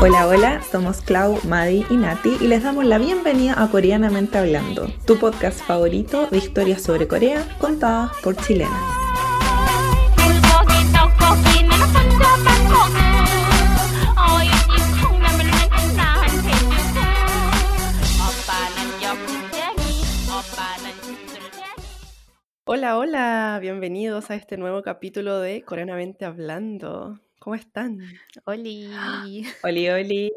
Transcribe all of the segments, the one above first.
Hola, hola, somos Clau, Madi y Nati y les damos la bienvenida a Coreanamente Hablando, tu podcast favorito de historias sobre Corea contadas por chilenas. Hola, bienvenidos a este nuevo capítulo de Coreanamente Hablando. ¿Cómo están? Oli. Oli, oli.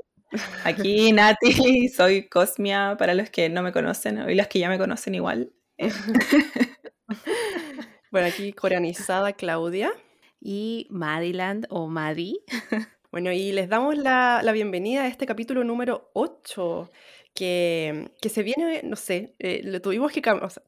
Aquí Nati, soy Cosmia para los que no me conocen y los que ya me conocen igual. Bueno, aquí coreanizada Claudia. Y Madiland o Madi. Bueno, y les damos la, la bienvenida a este capítulo número 8, que, que se viene, no sé, eh, lo tuvimos que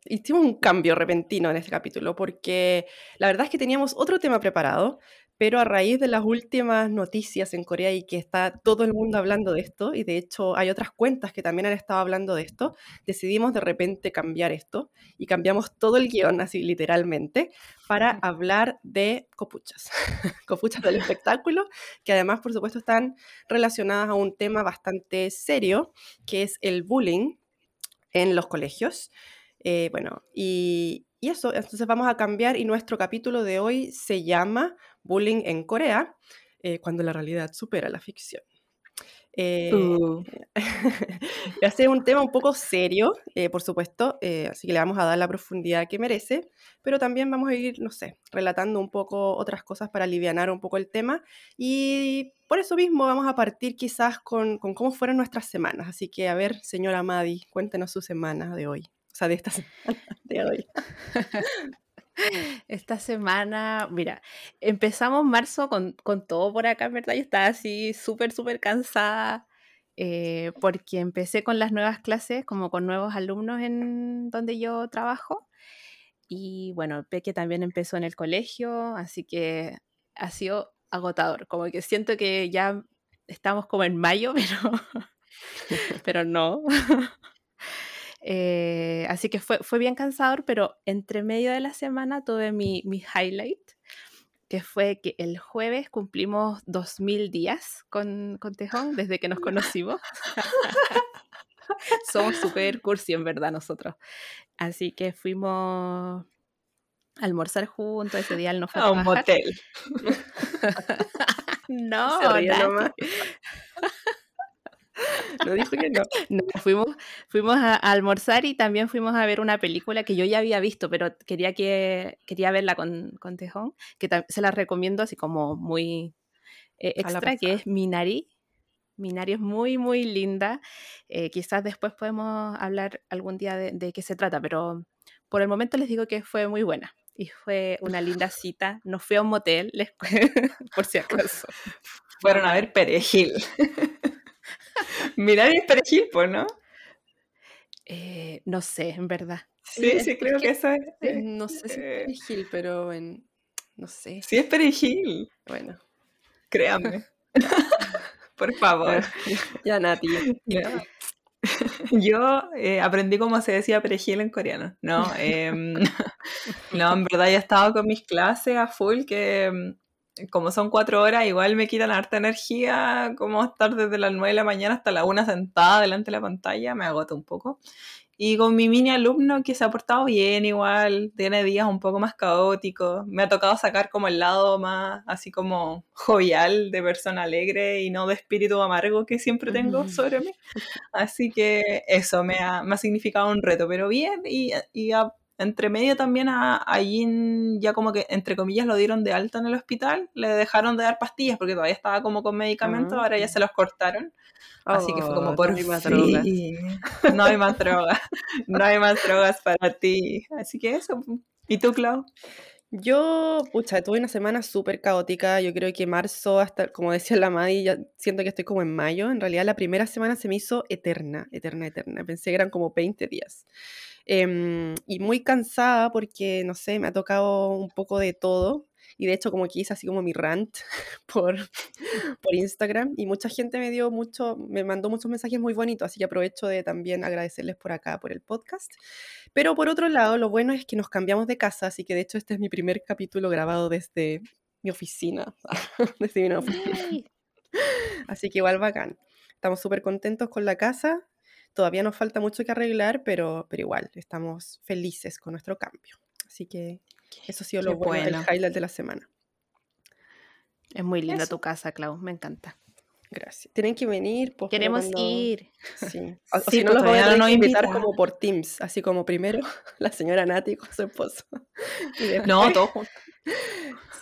hicimos un cambio repentino en este capítulo, porque la verdad es que teníamos otro tema preparado, pero a raíz de las últimas noticias en Corea y que está todo el mundo hablando de esto, y de hecho hay otras cuentas que también han estado hablando de esto, decidimos de repente cambiar esto y cambiamos todo el guion, así literalmente, para hablar de copuchas, copuchas del espectáculo, que además, por supuesto, están relacionadas a un tema bastante serio, que es el bullying en los colegios. Eh, bueno, y, y eso, entonces vamos a cambiar y nuestro capítulo de hoy se llama Bullying en Corea, eh, cuando la realidad supera la ficción. Eh, Uh. ser un tema un poco serio, eh, por supuesto, eh, así que le vamos a dar la profundidad que merece, pero también vamos a ir, no sé, relatando un poco otras cosas para aliviar un poco el tema y por eso mismo vamos a partir quizás con, con cómo fueron nuestras semanas. Así que, a ver, señora Madi, cuéntenos su semana de hoy, o sea, de esta semana de hoy. Esta semana, mira, empezamos marzo con, con todo por acá, verdad. Yo estaba así súper, súper cansada eh, porque empecé con las nuevas clases, como con nuevos alumnos en donde yo trabajo. Y bueno, Peque también empezó en el colegio, así que ha sido agotador. Como que siento que ya estamos como en mayo, pero, pero no. Eh, así que fue, fue bien cansador, pero entre medio de la semana tuve mi, mi highlight, que fue que el jueves cumplimos 2000 días con, con Tejón desde que nos conocimos. Somos súper cursi, en verdad, nosotros. Así que fuimos a almorzar juntos, ese día él no fue a, A un motel. No, Se. No dijo que no. No, fuimos, fuimos a, a almorzar y también fuimos a ver una película que yo ya había visto, pero quería, que, quería verla con, con Tejón, que se la recomiendo así como muy eh, extra, que es Minari. Minari es muy, muy linda. Eh, quizás después podemos hablar algún día de, de qué se trata, pero por el momento les digo que fue muy buena. Y fue una linda cita. No fui a un motel, les por si acaso. Fueron a ver Perejil. Mirar es Perejil, pues, ¿no? Eh, no sé, en verdad. Sí, sí, creo que eso es. Eh, No sé si Eh, es Gil, pero en... No sé. Sí, es Perejil. Bueno. Créanme. Por favor. Ya, Nati. Ya. Yo eh, aprendí cómo se decía perejil en coreano. No, em, no, en verdad ya estaba con mis clases a full, que em, como son cuatro horas, igual me quitan harta energía, como estar desde las nueve de la mañana hasta la una sentada delante de la pantalla, me agota un poco. Y con mi mini alumno que se ha portado bien igual, tiene días un poco más caóticos, me ha tocado sacar como el lado más así como jovial de persona alegre y no de espíritu amargo que siempre tengo sobre mí. Así que eso me ha, me ha significado un reto, pero bien, y, y a- entre medio también a, a Jin ya como que, entre comillas, lo dieron de alta en el hospital, le dejaron de dar pastillas porque todavía estaba como con medicamentos, ahora ya se los cortaron. Así que fue como Oh, por no hay más drogas. No hay más drogas. No hay más drogas para ti. Así que eso. ¿Y tú, Clau? Yo, pucha, tuve una semana súper caótica. Yo creo que marzo, hasta, como decía la Madi, ya siento que estoy como en mayo. En realidad, la primera semana se me hizo eterna, eterna, eterna. Pensé que eran como 20 días. Em, y muy cansada porque, no sé, me ha tocado un poco de todo. y de hecho como que hice así como mi rant por, por Instagram y mucha gente me dio mucho, me mandó muchos mensajes muy bonitos, así que aprovecho de también agradecerles por acá, por el podcast. Pero por otro lado, lo bueno es que nos cambiamos de casa, así que de hecho este es mi primer capítulo grabado desde mi oficina, desde mi oficina. Así que igual bacán. Estamos súper contentos con la casa. Todavía nos falta mucho que arreglar, pero, pero igual estamos felices con nuestro cambio. Así que eso ha sido lo bueno, bueno. el highlight de la semana. Es muy linda Eso. tu casa, Clau, me encanta. Gracias. Tienen que venir. pues, Queremos cuando- ir. Sí. O, o Sí, no, pues, los voy a no invitar invita. como por Teams. Así como primero la señora Nati con su esposo. Y después- No, todos juntos.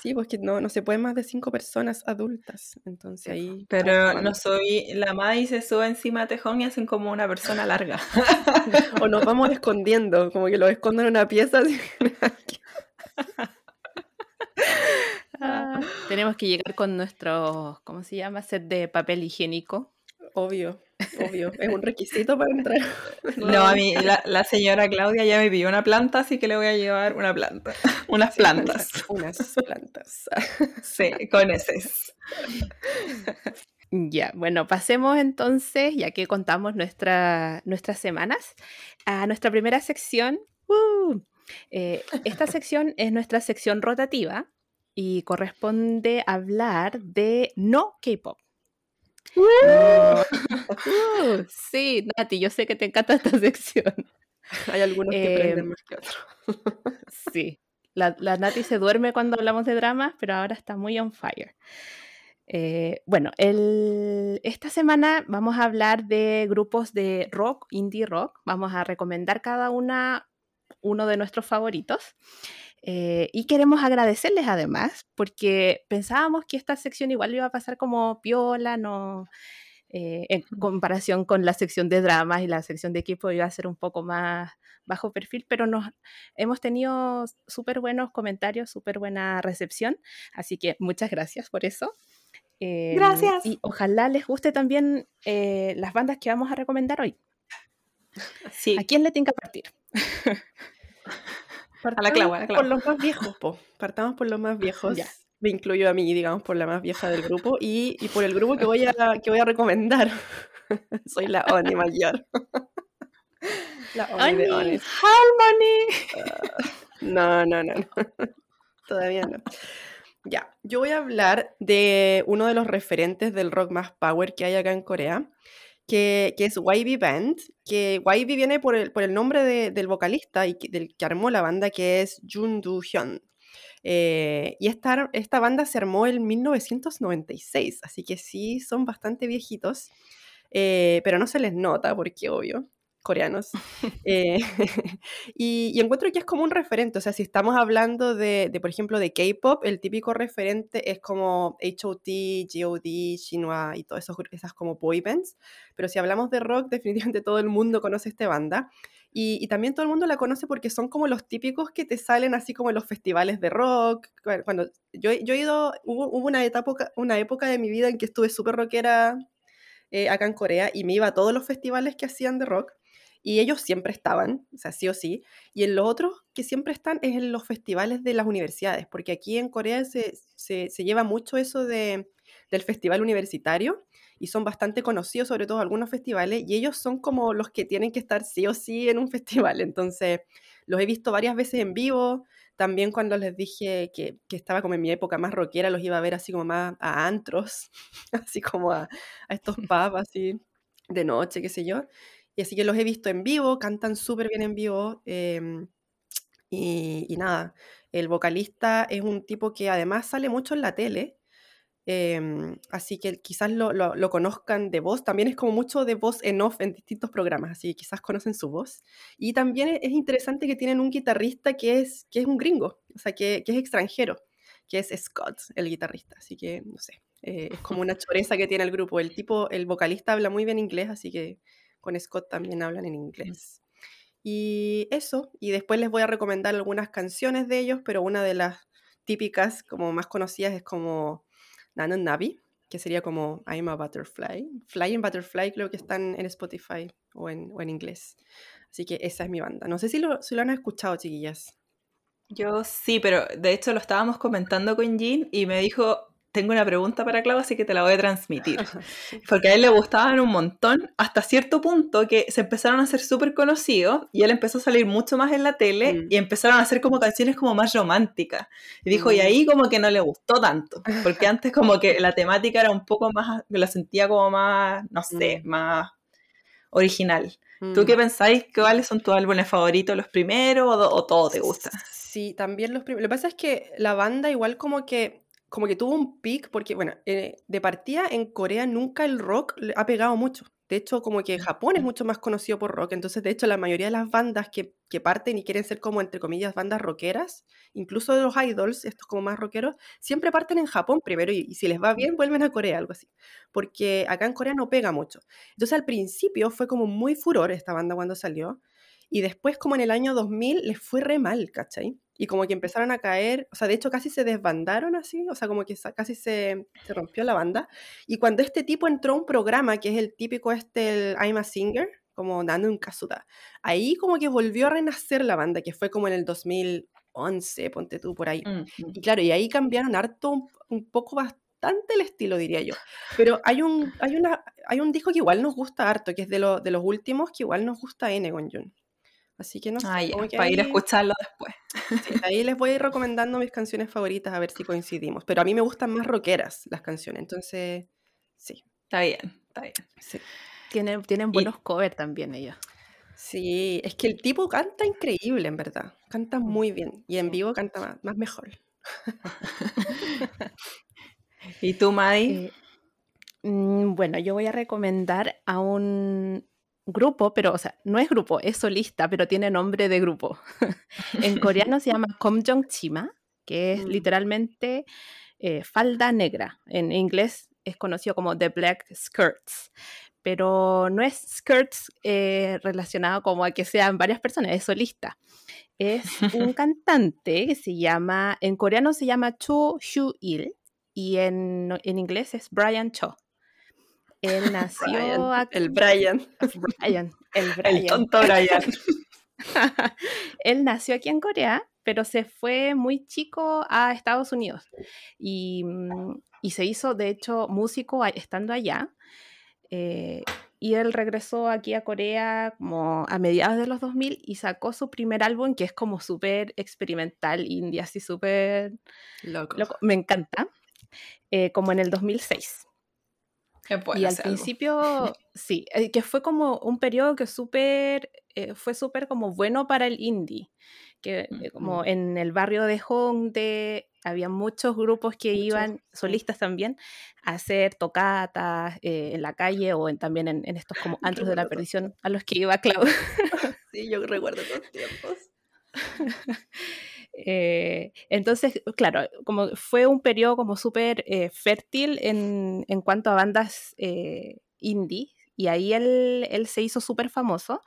Sí, pues que no, no se pueden más de cinco personas adultas. Entonces ahí. Pero no soy la madre y se sube encima a Tejón y hacen como una persona larga. O nos vamos escondiendo, como que los esconden en una pieza. así. Ah, tenemos que llegar con nuestro, ¿cómo se llama? Set de papel higiénico. Obvio, obvio. Es un requisito para entrar. No, a mí la, la señora Claudia ya me pidió una planta, así que le voy a llevar una planta. Unas plantas. Unas plantas. Sí, con ese. Ya, bueno, pasemos entonces, ya que contamos nuestra- nuestras semanas, a nuestra primera sección. ¡Uh! Eh, esta sección es nuestra sección rotativa y corresponde hablar de no K-pop. Uh, sí, Nati, yo sé que te encanta esta sección. Hay algunos que Eh, prenden más que otros. Sí, la, la Nati se duerme cuando hablamos de dramas, pero ahora está muy on fire. Eh, bueno, el- esta semana vamos a hablar de grupos de rock, indie rock. Vamos a recomendar cada una uno de nuestros favoritos. Eh, y queremos agradecerles además, porque pensábamos que esta sección igual iba a pasar como piola, no, eh, en comparación con la sección de dramas y la sección de equipo iba a ser un poco más bajo perfil, pero nos hemos tenido súper buenos comentarios, súper buena recepción, así que muchas gracias por eso. Eh, Gracias. Y ojalá les guste también eh, las bandas que vamos a recomendar hoy. Sí, ¿A quién le tenga que partir? a la Clau, a la Por Clau. los más viejos, po. Partamos por los más viejos. Ya. Me incluyo a mí, digamos, por la más vieja del grupo y, y por el grupo que voy a, que voy a recomendar. Soy la Oni mayor. la Oni de Oni. Harmony. No, no, no, no. Todavía no. Ya, yo voy a hablar de uno de los referentes del rock más power que hay acá en Corea, que, que es YB Band, que YB viene por el, por el nombre de- del vocalista y que- del que armó la banda, que es Jun Do Hyun. Eh, y esta, esta banda se armó en 1996, así que sí, son bastante viejitos, eh, pero no se les nota, porque obvio, coreanos. Eh, y, y encuentro que es como un referente, o sea, si estamos hablando de, de, por ejemplo, de K-pop, el típico referente es como H.O.T., G.O.D., Shinhwa y todas esas como boy bands, pero si hablamos de rock, definitivamente todo el mundo conoce esta banda. Y, y también todo el mundo la conoce porque son como los típicos que te salen así como en los festivales de rock. cu- Cuando yo, yo he ido, hubo, hubo una, etapa, una época de mi vida en que estuve súper rockera eh, acá en Corea y me iba a todos los festivales que hacían de rock y ellos siempre estaban, o sea, sí o sí. Y en los otros que siempre están es en los festivales de las universidades, porque aquí en Corea se, se, se lleva mucho eso de, del festival universitario y son bastante conocidos, sobre todo algunos festivales, y ellos son como los que tienen que estar sí o sí en un festival. Entonces, los he visto varias veces en vivo. También cuando les dije que, que estaba como en mi época más rockera, los iba a ver así como más a antros, así como a, a estos pubs así de noche, qué sé yo. Y así que los he visto en vivo, cantan súper bien en vivo. em, y, y nada, el vocalista es un tipo que además sale mucho en la tele. em, así que quizás lo, lo- lo conozcan de voz. También es como mucho de voz en off en distintos programas, así que quizás conocen su voz. Y también e- es interesante que tienen un guitarrista que es, que es un gringo, o sea, que, que es extranjero, que es Scott, el guitarrista. Así que, no sé, eh, es como una choreza que tiene el grupo. El tipo, el vocalista habla muy bien inglés, así que con Scott también hablan en inglés. Y eso, y después les voy a recomendar algunas canciones de ellos, pero una de las típicas, como más conocidas, es como Nanon Navi, que sería como I'm a Butterfly. Flying Butterfly creo que están en Spotify o en, o en inglés. Así que esa es mi banda. No sé si lo, si lo han escuchado, chiquillas. Yo sí, pero de hecho lo estábamos comentando con Jean y me dijo, tengo una pregunta para Clau, así que te la voy a transmitir. Porque a él le gustaban un montón, hasta cierto punto que se empezaron a hacer súper conocidos y él empezó a salir mucho más en la tele Mm. y empezaron a hacer como canciones como más románticas. Y dijo, y Mm. ahí como que no le gustó tanto, porque antes como que la temática era un poco más, la sentía como más, no sé, Mm. más original. ¿Tú Mm. qué pensáis? ¿Cuáles son tus álbumes favoritos, los primeros o, o todo te gusta? Sí, también los primeros. Lo que pasa es que la banda igual como que, como que tuvo un pic, porque bueno, eh, de partida en Corea nunca el rock ha pegado mucho. De hecho, como que Japón es mucho más conocido por rock. Entonces, de hecho, la mayoría de las bandas que, que parten y quieren ser como, entre comillas, bandas rockeras, incluso de los idols, estos como más rockeros, siempre parten en Japón primero y, y si les va bien, vuelven a Corea, algo así. Porque acá en Corea no pega mucho. Entonces, al principio fue como muy furor esta banda cuando salió. Y después, como en el año 2000, les fue re mal, ¿cachai? Y como que empezaron a caer, o sea, de hecho casi se desbandaron así, o sea, como que casi se, se rompió la banda. Y cuando este tipo entró a un programa, que es el típico este, el I'm a Singer, como dando un casuda, ahí como que volvió a renacer la banda, que fue como en el 2011, ponte tú por ahí. Mm, mm. Y claro, y ahí cambiaron harto, un, un poco bastante el estilo, diría yo. Pero hay un, hay una, hay un disco que igual nos gusta harto, que es de, lo- de los últimos, que igual nos gusta N con Jun. Así que no sé, Ah, para ir a escucharlo después. sí, ahí les voy a ir recomendando mis canciones favoritas a ver si coincidimos. Pero a mí me gustan más rockeras las canciones, entonces sí. Está bien, está bien. Sí, Tienen, tienen Y- buenos covers también ellos. Sí, es que el tipo canta increíble, en verdad. Canta muy bien. Y en vivo canta más, más mejor. ¿Y tú, Maddy? Eh, mm, bueno, yo voy a recomendar a un grupo, pero, o sea, no es grupo, es solista, pero tiene nombre de grupo. en coreano se llama Komjong Chima, que es Mm. literalmente eh, falda negra. En inglés es conocido como The Black Skirts, pero no es skirts eh, relacionado como a que sean varias personas, es solista. Es un cantante que se llama, en coreano se llama Cho Shu-il y en, en inglés es Brian Cho. Él nació Brian, el Brian. Brian, el Brian. El tonto Brian. Él nació aquí en Corea, pero se fue muy chico a Estados Unidos y, mm, y se hizo, de hecho, músico estando allá. eh, y él regresó aquí a Corea como a mediados de los 2000 y sacó su primer álbum que es como súper experimental, indie, así súper Loco. loco. Me encanta. eh, como en el 2006. Y al principio, sí, eh, que fue como un periodo que súper, eh, fue súper como bueno para el indie, que eh, como en el barrio de Hongdae había muchos grupos que Muchos, iban, solistas también, a hacer tocatas eh, en la calle o en- también en, en estos como antros de la perdición a los que iba Clau. Sí, yo recuerdo esos tiempos. Eh, entonces, claro, como fue un periodo como súper eh, fértil en, en cuanto a bandas eh, indie, y ahí él, él se hizo súper famoso.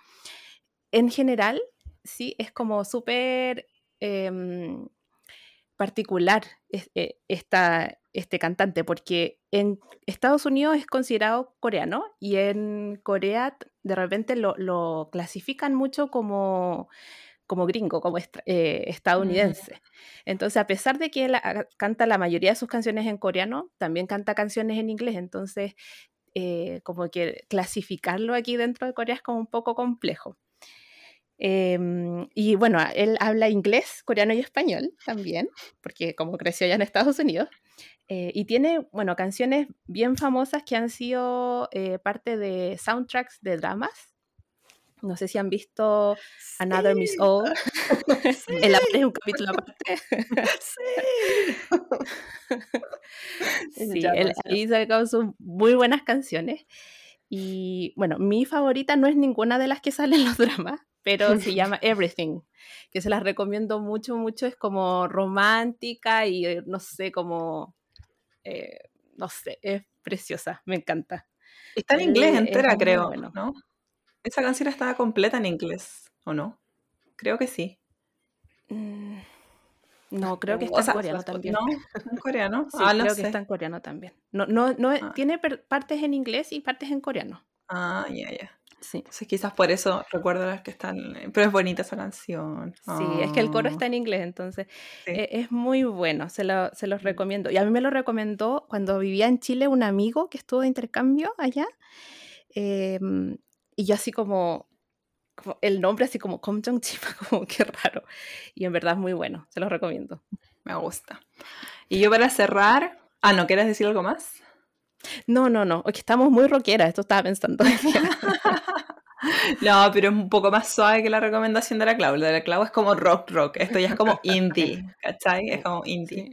En general, sí, es como súper em, particular es- esta, este cantante, porque en Estados Unidos es considerado coreano y en Corea de repente lo, lo clasifican mucho como, como gringo, como eh, estadounidense. Entonces, a pesar de que él ha- canta la mayoría de sus canciones en coreano, también canta canciones en inglés. Entonces, eh, como que clasificarlo aquí dentro de Corea es como un poco complejo. Em, y bueno, él habla inglés, coreano y español también, porque como creció allá en Estados Unidos. Eh, y tiene, bueno, canciones bien famosas que han sido eh, parte de soundtracks de dramas. No sé si han visto Another Miss O. sí, El amor es un capítulo aparte. sí. Él ahí sacó sus muy buenas canciones. Y bueno, mi favorita no es ninguna de las que salen en los dramas, pero se llama Everything, que se las recomiendo mucho, mucho. Es como romántica y eh, no sé, como. eh, no sé, es preciosa, me encanta. Está en inglés es entera, creo, bueno. ¿no? Esa canción estaba completa en inglés, ¿o no? Creo que sí. Mm, No, creo que O está en sea, coreano también. ¿No? ¿En coreano? Sí, ah, no creo sé. que está en coreano también. No, no, no, Ah. tiene partes en inglés y partes en coreano. Ah, ya, ya. Sí. Entonces quizás por eso recuerdo las que están... Pero es bonita esa canción. Sí, es que el coro Oh, está en inglés, entonces sí. e- es muy bueno, se, lo- se los recomiendo. Y a mí me lo recomendó cuando vivía en Chile un amigo que estuvo de intercambio allá. em, y yo así como, como el nombre así como Jong Chipa, como que raro. Y en verdad es muy bueno, se los recomiendo. Me gusta. Y yo para cerrar... Ah, ¿no quieres decir algo más? No, no, no, es que estamos muy rockeras, esto estaba pensando. No, pero es un poco más suave que la recomendación de la Clau. La de la Clau es como rock rock. Esto ya es como indie, ¿cachai? Es como indie.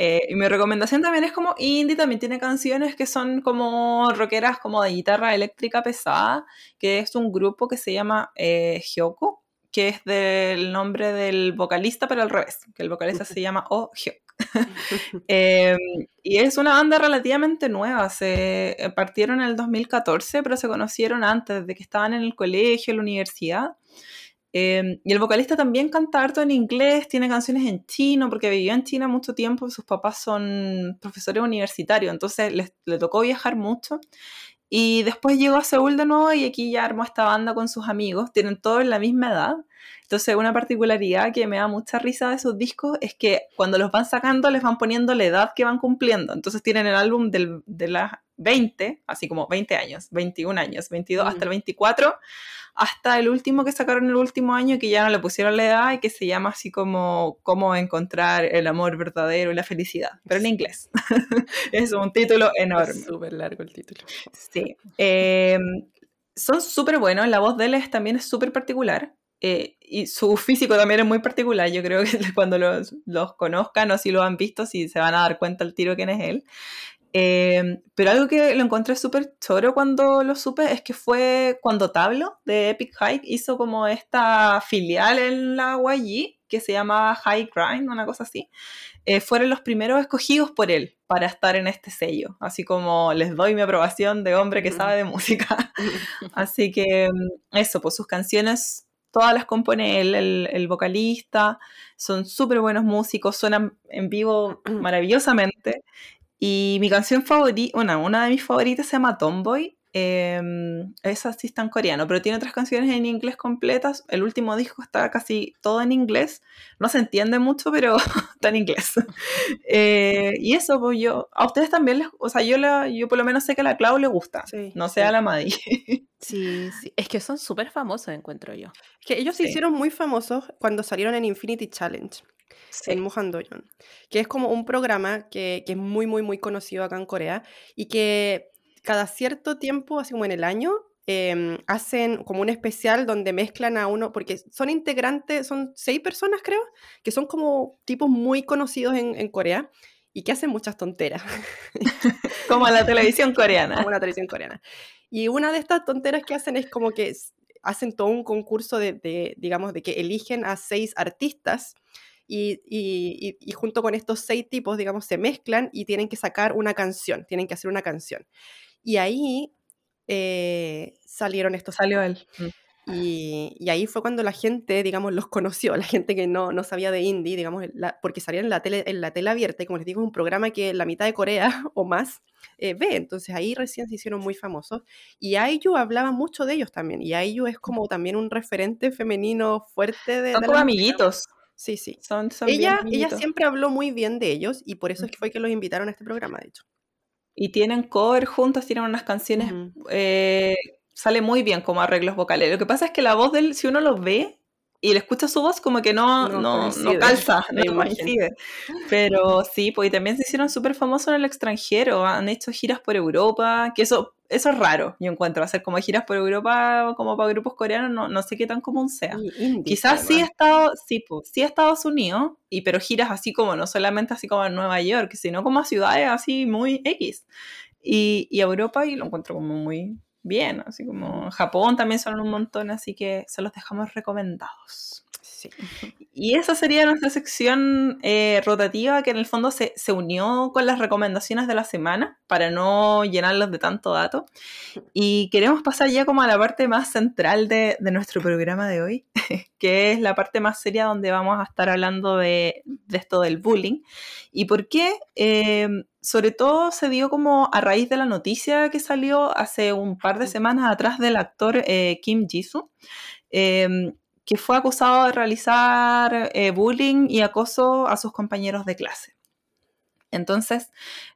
Eh, y mi recomendación también es como indie, también tiene canciones que son como rockeras, como de guitarra eléctrica pesada, que es un grupo que se llama eh, Hyoko, que es del nombre del vocalista, pero al revés, que el vocalista se llama Oh Hyuk. Eh, y es una banda relativamente nueva, se eh, partieron en el 2014, pero se conocieron antes, de que estaban en el colegio, en la universidad. Eh, y el vocalista también canta harto en inglés, tiene canciones en chino, porque vivió en China mucho tiempo, sus papás son profesores universitarios, entonces les- le tocó viajar mucho. Y después llegó a Seúl de nuevo y aquí ya armó esta banda con sus amigos, tienen todos la misma edad. Entonces una particularidad que me da mucha risa de esos discos es que cuando los van sacando les van poniendo la edad que van cumpliendo. Entonces tienen el álbum del- de las 20, así como 20 años, 21 años, 22 hasta el 24, hasta el último que sacaron el último año que ya no le pusieron la edad y que se llama así como cómo encontrar el amor verdadero y la felicidad, pero en inglés. es un título enorme. Súper largo el título. Sí. Eh, son súper buenos. La voz de él es- también es súper particular. eh, y su físico también es muy particular. Yo creo que cuando los, los conozcan o si lo han visto, si se van a dar cuenta el tiro quién es él. Eh, pero algo que lo encontré súper choro cuando lo supe es que fue cuando Tablo de Epic Hike hizo como esta filial en la YG que se llama High Grind, una cosa así. Eh, fueron los primeros escogidos por él para estar en este sello. Así como les doy mi aprobación de hombre que sabe de música. Así que mm, eso, pues sus canciones todas las compone él, el, el vocalista. Son súper buenos músicos, suenan en vivo maravillosamente. Y mi canción favorita, una, una de mis favoritas se llama Tomboy. Eh, esa sí está en coreano, pero tiene otras canciones en inglés completas. El último disco está casi todo en inglés. No se entiende mucho, pero está en inglés. Eh, y eso, pues yo, a ustedes también les, o sea, yo, la, yo por lo menos sé que a la Clau le gusta. Sí, no sé a la Madi. Sí, sí, es que son súper famosos, encuentro yo. Que ellos se hicieron muy famosos cuando salieron en Infinity Challenge, en Muhandoyon, que es como un programa que, que es muy, muy, muy conocido acá en Corea y que cada cierto tiempo, así como en el año, em, hacen como un especial donde mezclan a uno, porque son integrantes, son seis personas creo, que son como tipos muy conocidos en, en Corea y que hacen muchas tonteras. Como la televisión coreana. como una tradición coreana. Y una de estas tonteras que hacen es como que hacen todo un concurso de, de, digamos, de que eligen a seis artistas y, y- y- y junto con estos seis tipos, digamos, se mezclan y tienen que sacar una canción, tienen que hacer una canción. Y ahí eh, salieron estos Salió él. Mm. y, y ahí fue cuando la gente, digamos, los conoció, la gente que no, no sabía de indie, digamos, la- porque salían en la, tele, en la tele abierta, y como les digo, es un programa que la mitad de Corea o más eh, ve, entonces ahí recién se hicieron muy famosos. Y Ayu hablaba mucho de ellos también, y Ayu es como también un referente femenino fuerte de, Son de como música. Sí, sí. Son, son Ella, ella siempre habló muy bien de ellos, y por eso es que fue que los invitaron a este programa, de hecho. Y tienen cover juntos, tienen unas canciones. Eh, sale muy bien como arreglos vocales. Lo que pasa es que la voz de él, si uno lo ve y le escucha su voz, como que no, No no, calza, no coincide. Pero sí, pues y también se hicieron súper famosos en el extranjero. Han hecho giras por Europa, que eso, eso es raro, yo encuentro. Hacer como giras por Europa, como para grupos coreanos, no, no sé qué tan común sea. Indie, Quizás sí, además. estado, sí, pues, sí a Estados Unidos, y, pero giras así como, no solamente así como en Nueva York, sino como a ciudades así muy X. Y, y a Europa y lo encuentro como muy bien, así como Japón también son un montón, así que se los dejamos recomendados. Sí. Y esa sería nuestra sección eh, rotativa que en el fondo se, se unió con las recomendaciones de la semana para no llenarlos de tanto dato. Y queremos pasar ya como a la parte más central de, de nuestro programa de hoy, que es la parte más seria donde vamos a estar hablando de, de esto del bullying. ¿Y por qué? Eh, sobre todo se dio como a raíz de la noticia que salió hace un par de semanas atrás del actor eh, Kim Jisoo. Que fue acusado de realizar eh, bullying y acoso a sus compañeros de clase. Entonces,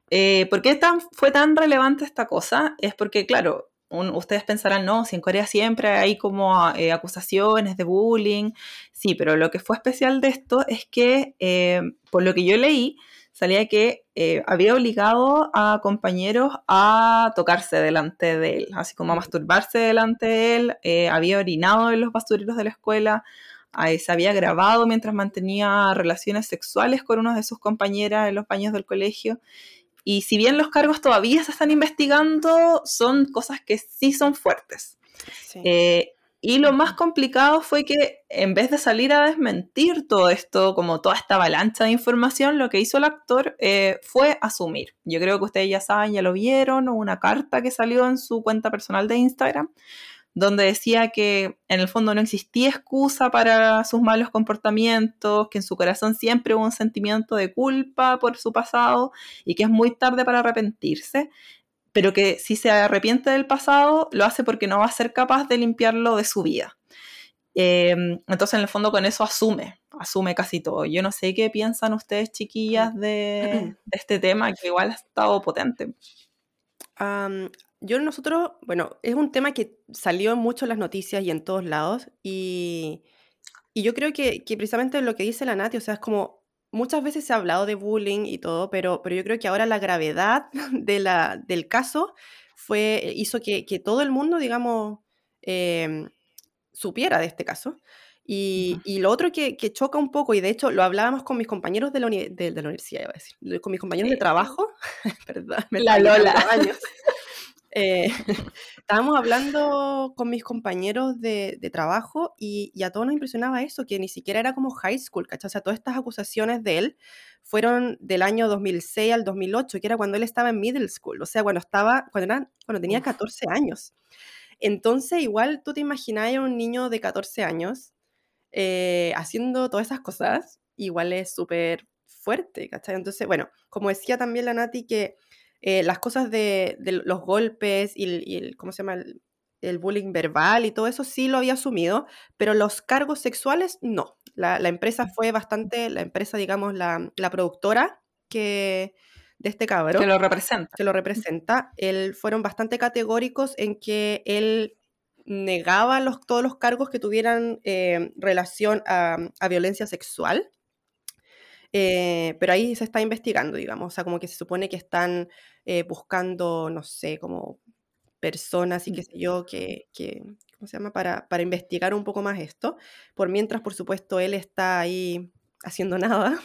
eh, ¿por qué fue tan relevante esta cosa? Es porque, claro, ustedes pensarán, no, si en Corea siempre hay como eh, acusaciones de bullying, sí, pero lo que fue especial de esto es que, por lo que yo leí, salía que eh, había obligado a compañeros a tocarse delante de él, así como a masturbarse delante de él, eh, había orinado en los basureros de la escuela, eh, se había grabado mientras mantenía relaciones sexuales con una de sus compañeras en los baños del colegio. Y si bien los cargos todavía se están investigando, son cosas que sí son fuertes. Sí. Eh, y lo más complicado fue que en vez de salir a desmentir todo esto, como toda esta avalancha de información, lo que hizo el actor eh, fue asumir. Yo creo que ustedes ya saben, ya lo vieron, una carta que salió en su cuenta personal de Instagram, donde decía que en el fondo no existía excusa para sus malos comportamientos, que en su corazón siempre hubo un sentimiento de culpa por su pasado y que es muy tarde para arrepentirse pero que si se arrepiente del pasado, lo hace porque no va a ser capaz de limpiarlo de su vida. Eh, entonces, en el fondo, con eso asume, asume casi todo. Yo no sé qué piensan ustedes, chiquillas, de, de este tema, que igual ha estado potente. Um, yo nosotros, bueno, es un tema que salió mucho en las noticias y en todos lados, y, y yo creo que, que, precisamente lo que dice la Nati, o sea, es como muchas veces se ha hablado de bullying y todo, pero, pero yo creo que ahora la gravedad de la, del caso fue, hizo que, que todo el mundo, digamos, eh, supiera de este caso. Y, y, lo otro que, que, choca un poco, y de hecho lo hablábamos con mis compañeros de la, uni de, de la universidad, iba a decir, con mis compañeros de trabajo, ¿verdad? Me la Lola. Años. Eh, estábamos hablando con mis compañeros de, de trabajo y, y, a todos nos impresionaba eso, que ni siquiera era como high school, ¿cachai? O sea, todas estas acusaciones de él fueron del año 2006 al 2008, que era cuando él estaba en middle school, o sea, cuando, estaba, cuando, era, cuando tenía 14 años. Entonces, igual tú te imaginas a un niño de 14 años eh, haciendo todas esas cosas, igual es súper fuerte, ¿cachai? Entonces, bueno, como decía también la Nati, que eh, las cosas de, de, los golpes y el, y el ¿cómo se llama? El, el, bullying verbal y todo eso sí lo había asumido, pero los cargos sexuales no. La, la empresa fue bastante, la empresa, digamos, la, la, productora que de este cabrón. Que lo representa. Que lo representa. Él, fueron bastante categóricos en que él negaba los, todos los cargos que tuvieran eh, relación a, a violencia sexual. Eh, pero ahí se está investigando, digamos, o sea, como que se supone que están eh, buscando, no sé, como personas y qué sé yo, que, que ¿cómo se llama?, para, para, investigar un poco más esto. Por mientras, por supuesto, él está ahí haciendo nada.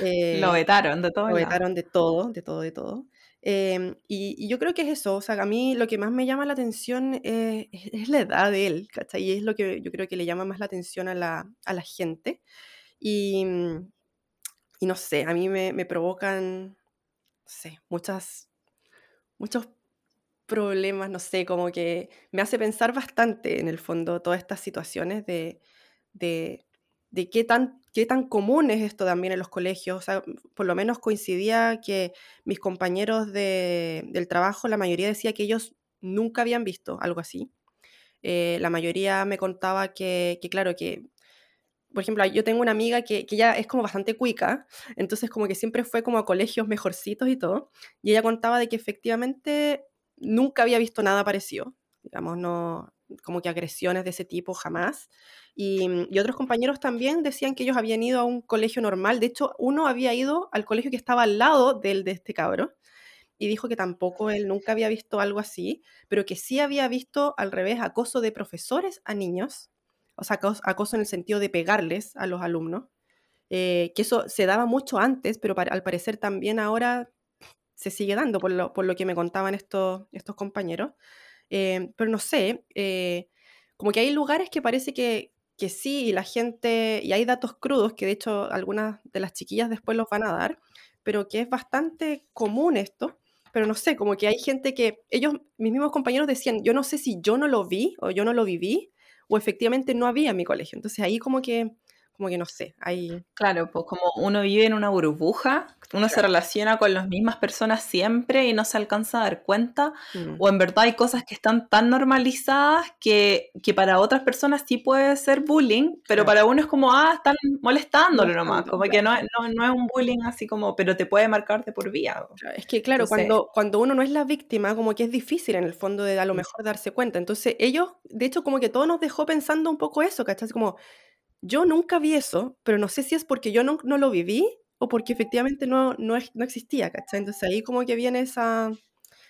Eh, lo vetaron de todo. Lo vetaron de todo, de todo, de todo. Eh, y, y, yo creo que es eso, o sea, a mí lo que más me llama la atención es, es la edad de él, ¿cachai? Y es lo que yo creo que le llama más la atención a la, a la gente. Y, y no sé, a mí me, me provocan, no sé, muchos problemas, no sé, como que me hace pensar bastante en el fondo todas estas situaciones de, de, de qué, tan, qué tan común es esto también en los colegios. Por lo menos coincidía que mis compañeros de, del trabajo, la mayoría decía que ellos nunca habían visto algo así. Eh, la mayoría me contaba que, claro, que por ejemplo, yo tengo una amiga que, que ella es como bastante cuica, entonces como que siempre fue como a colegios mejorcitos y todo, y ella contaba de que efectivamente nunca había visto nada parecido, digamos, no como que agresiones de ese tipo jamás. Y, y, otros compañeros también decían que ellos habían ido a un colegio normal, de hecho uno había ido al colegio que estaba al lado del de este cabro, y dijo que tampoco él nunca había visto algo así, pero que sí había visto al revés acoso de profesores a niños o sea, acoso en el sentido de pegarles a los alumnos, eh, que eso se daba mucho antes, pero al parecer también ahora se sigue dando, por lo, por lo que me contaban estos, estos compañeros. Eh, pero no sé, eh, como que hay lugares que parece que, que sí, y la gente, y hay datos crudos, que de hecho algunas de las chiquillas después los van a dar, pero que es bastante común esto, pero no sé, como que hay gente que ellos, mis mismos compañeros decían, yo no sé si yo no lo vi o yo no lo viví, o efectivamente no había en mi colegio. Entonces ahí como que como que no sé, hay... Claro, pues como uno vive en una burbuja, uno se relaciona con las mismas personas siempre y no se alcanza a dar cuenta, Mm. o en verdad hay cosas que están tan normalizadas que, que para otras personas sí puede ser bullying, pero Claro. para uno es como, ah, están molestándolo nomás, Molestando, como que no, no, no es un bullying así como, pero te puede marcar de por vida. Es que claro, Entonces- cuando, cuando uno no es la víctima, como que es difícil en el fondo de a lo Mm. mejor darse cuenta. Entonces ellos, de hecho, como que todo nos dejó pensando un poco eso, ¿cachai? Como, yo nunca vi eso, pero no sé si es porque yo no, no lo viví o porque efectivamente no, no, es- no existía, ¿cachai? Entonces ahí como que viene esa,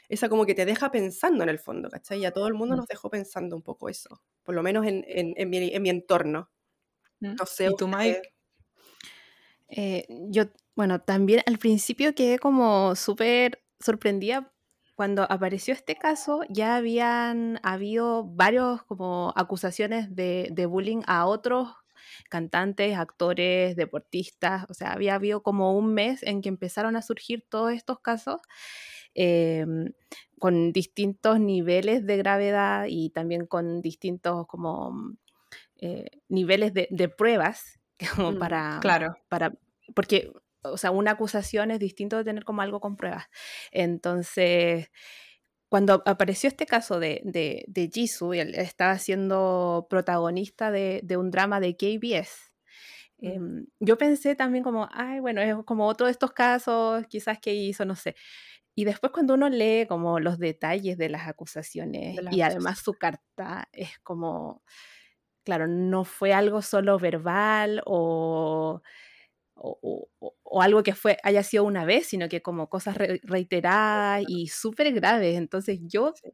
esa como que te deja pensando en el fondo, ¿cachai? Y a todo el mundo Mm. nos dejó pensando un poco eso, por lo menos en, en, en mi, en mi entorno. No sé, ¿Y tú, Mike? Eh, yo, bueno, también al principio quedé como súper sorprendida cuando apareció este caso, ya habían habido varios como acusaciones de, de bullying a otros cantantes, actores, deportistas, o sea, había habido como un mes en que empezaron a surgir todos estos casos em, con distintos niveles de gravedad y también con distintos como mm, eh, niveles de, de pruebas como Mm, para, Claro. para, porque, o sea, una acusación es distinto de tener como algo con pruebas. Entonces, cuando apareció este caso de, de, de Jisoo, y él estaba siendo protagonista de, de un drama de KBS, Mm. em, yo pensé también como, ay, bueno, es como otro de estos casos, quizás que hizo, no sé. Y después cuando uno lee como los detalles de las acusaciones las y además su carta, es como, claro, no fue algo solo verbal o, o, o- o- algo que fue, haya sido una vez, sino que como cosas re- reiteradas y súper graves. Entonces yo, Sí,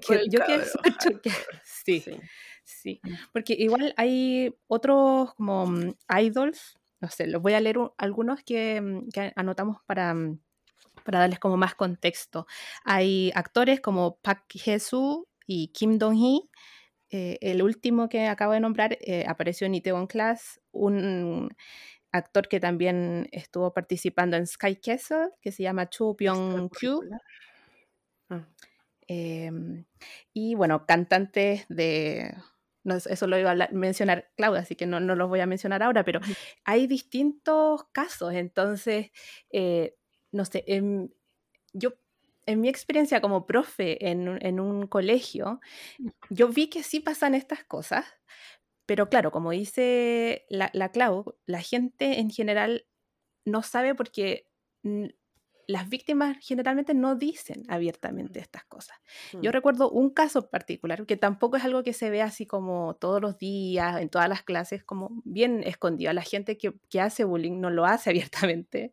que- yo quedé choqueada. Sí, Sí. sí. Mm. Porque igual hay otros como mm, idols, no sé, los voy a leer un- algunos que, mm, que anotamos para, para darles como más contexto. Hay actores como Park Hye-soo y Kim Dong-hee. Eh, el último que acabo de nombrar eh, apareció en Itaewon Class, un actor que también estuvo participando en Sky Castle, que se llama Chu Byung-kyu. Ah. Em, y bueno, cantantes de... no eso lo iba a hablar- mencionar Claudia, así que no, no los voy a mencionar ahora, pero hay distintos casos, entonces, eh, no sé, en- yo en mi experiencia como profe en, en un colegio, yo vi que sí pasan estas cosas, pero claro, como dice la, la Clau, la gente en general no sabe porque mm, las víctimas generalmente no dicen abiertamente estas cosas. Yo Mm. recuerdo un caso particular, que tampoco es algo que se ve así como todos los días, en todas las clases, como bien escondido. La gente que, que hace bullying no lo hace abiertamente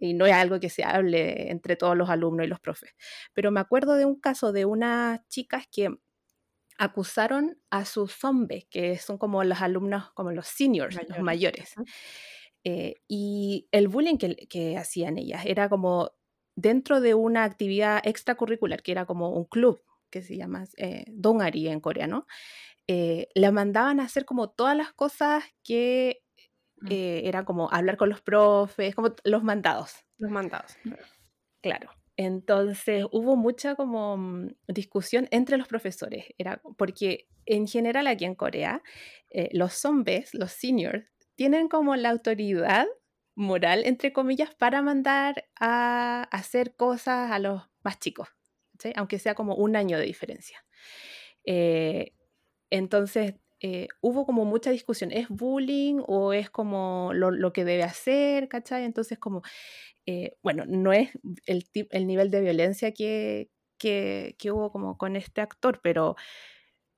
y no es algo que se hable entre todos los alumnos y los profes. Pero me acuerdo de un caso de unas chicas que acusaron a sus hombres, que son como los alumnos, como los seniors, los Mayores. mayores. Ujú. Eh, y el bullying que, que hacían ellas era como dentro de una actividad extracurricular, que era como un club que se llama eh, Dongari en coreano, eh, la mandaban a hacer como todas las cosas que Mm. eh, eran como hablar con los profes, como los mandados. Los mandados. claro. Entonces hubo mucha como mm, discusión entre los profesores, era porque en general aquí en Corea eh, los zombies, los seniors, tienen como la autoridad moral, entre comillas, para mandar a hacer cosas a los más chicos, aunque sea como un año de diferencia. Eh, entonces eh, hubo como mucha discusión, ¿es bullying o es como lo, lo que debe hacer? ¿Cachai? Entonces como eh, bueno, no es el, nivel de violencia que, que, hubo como con este actor, pero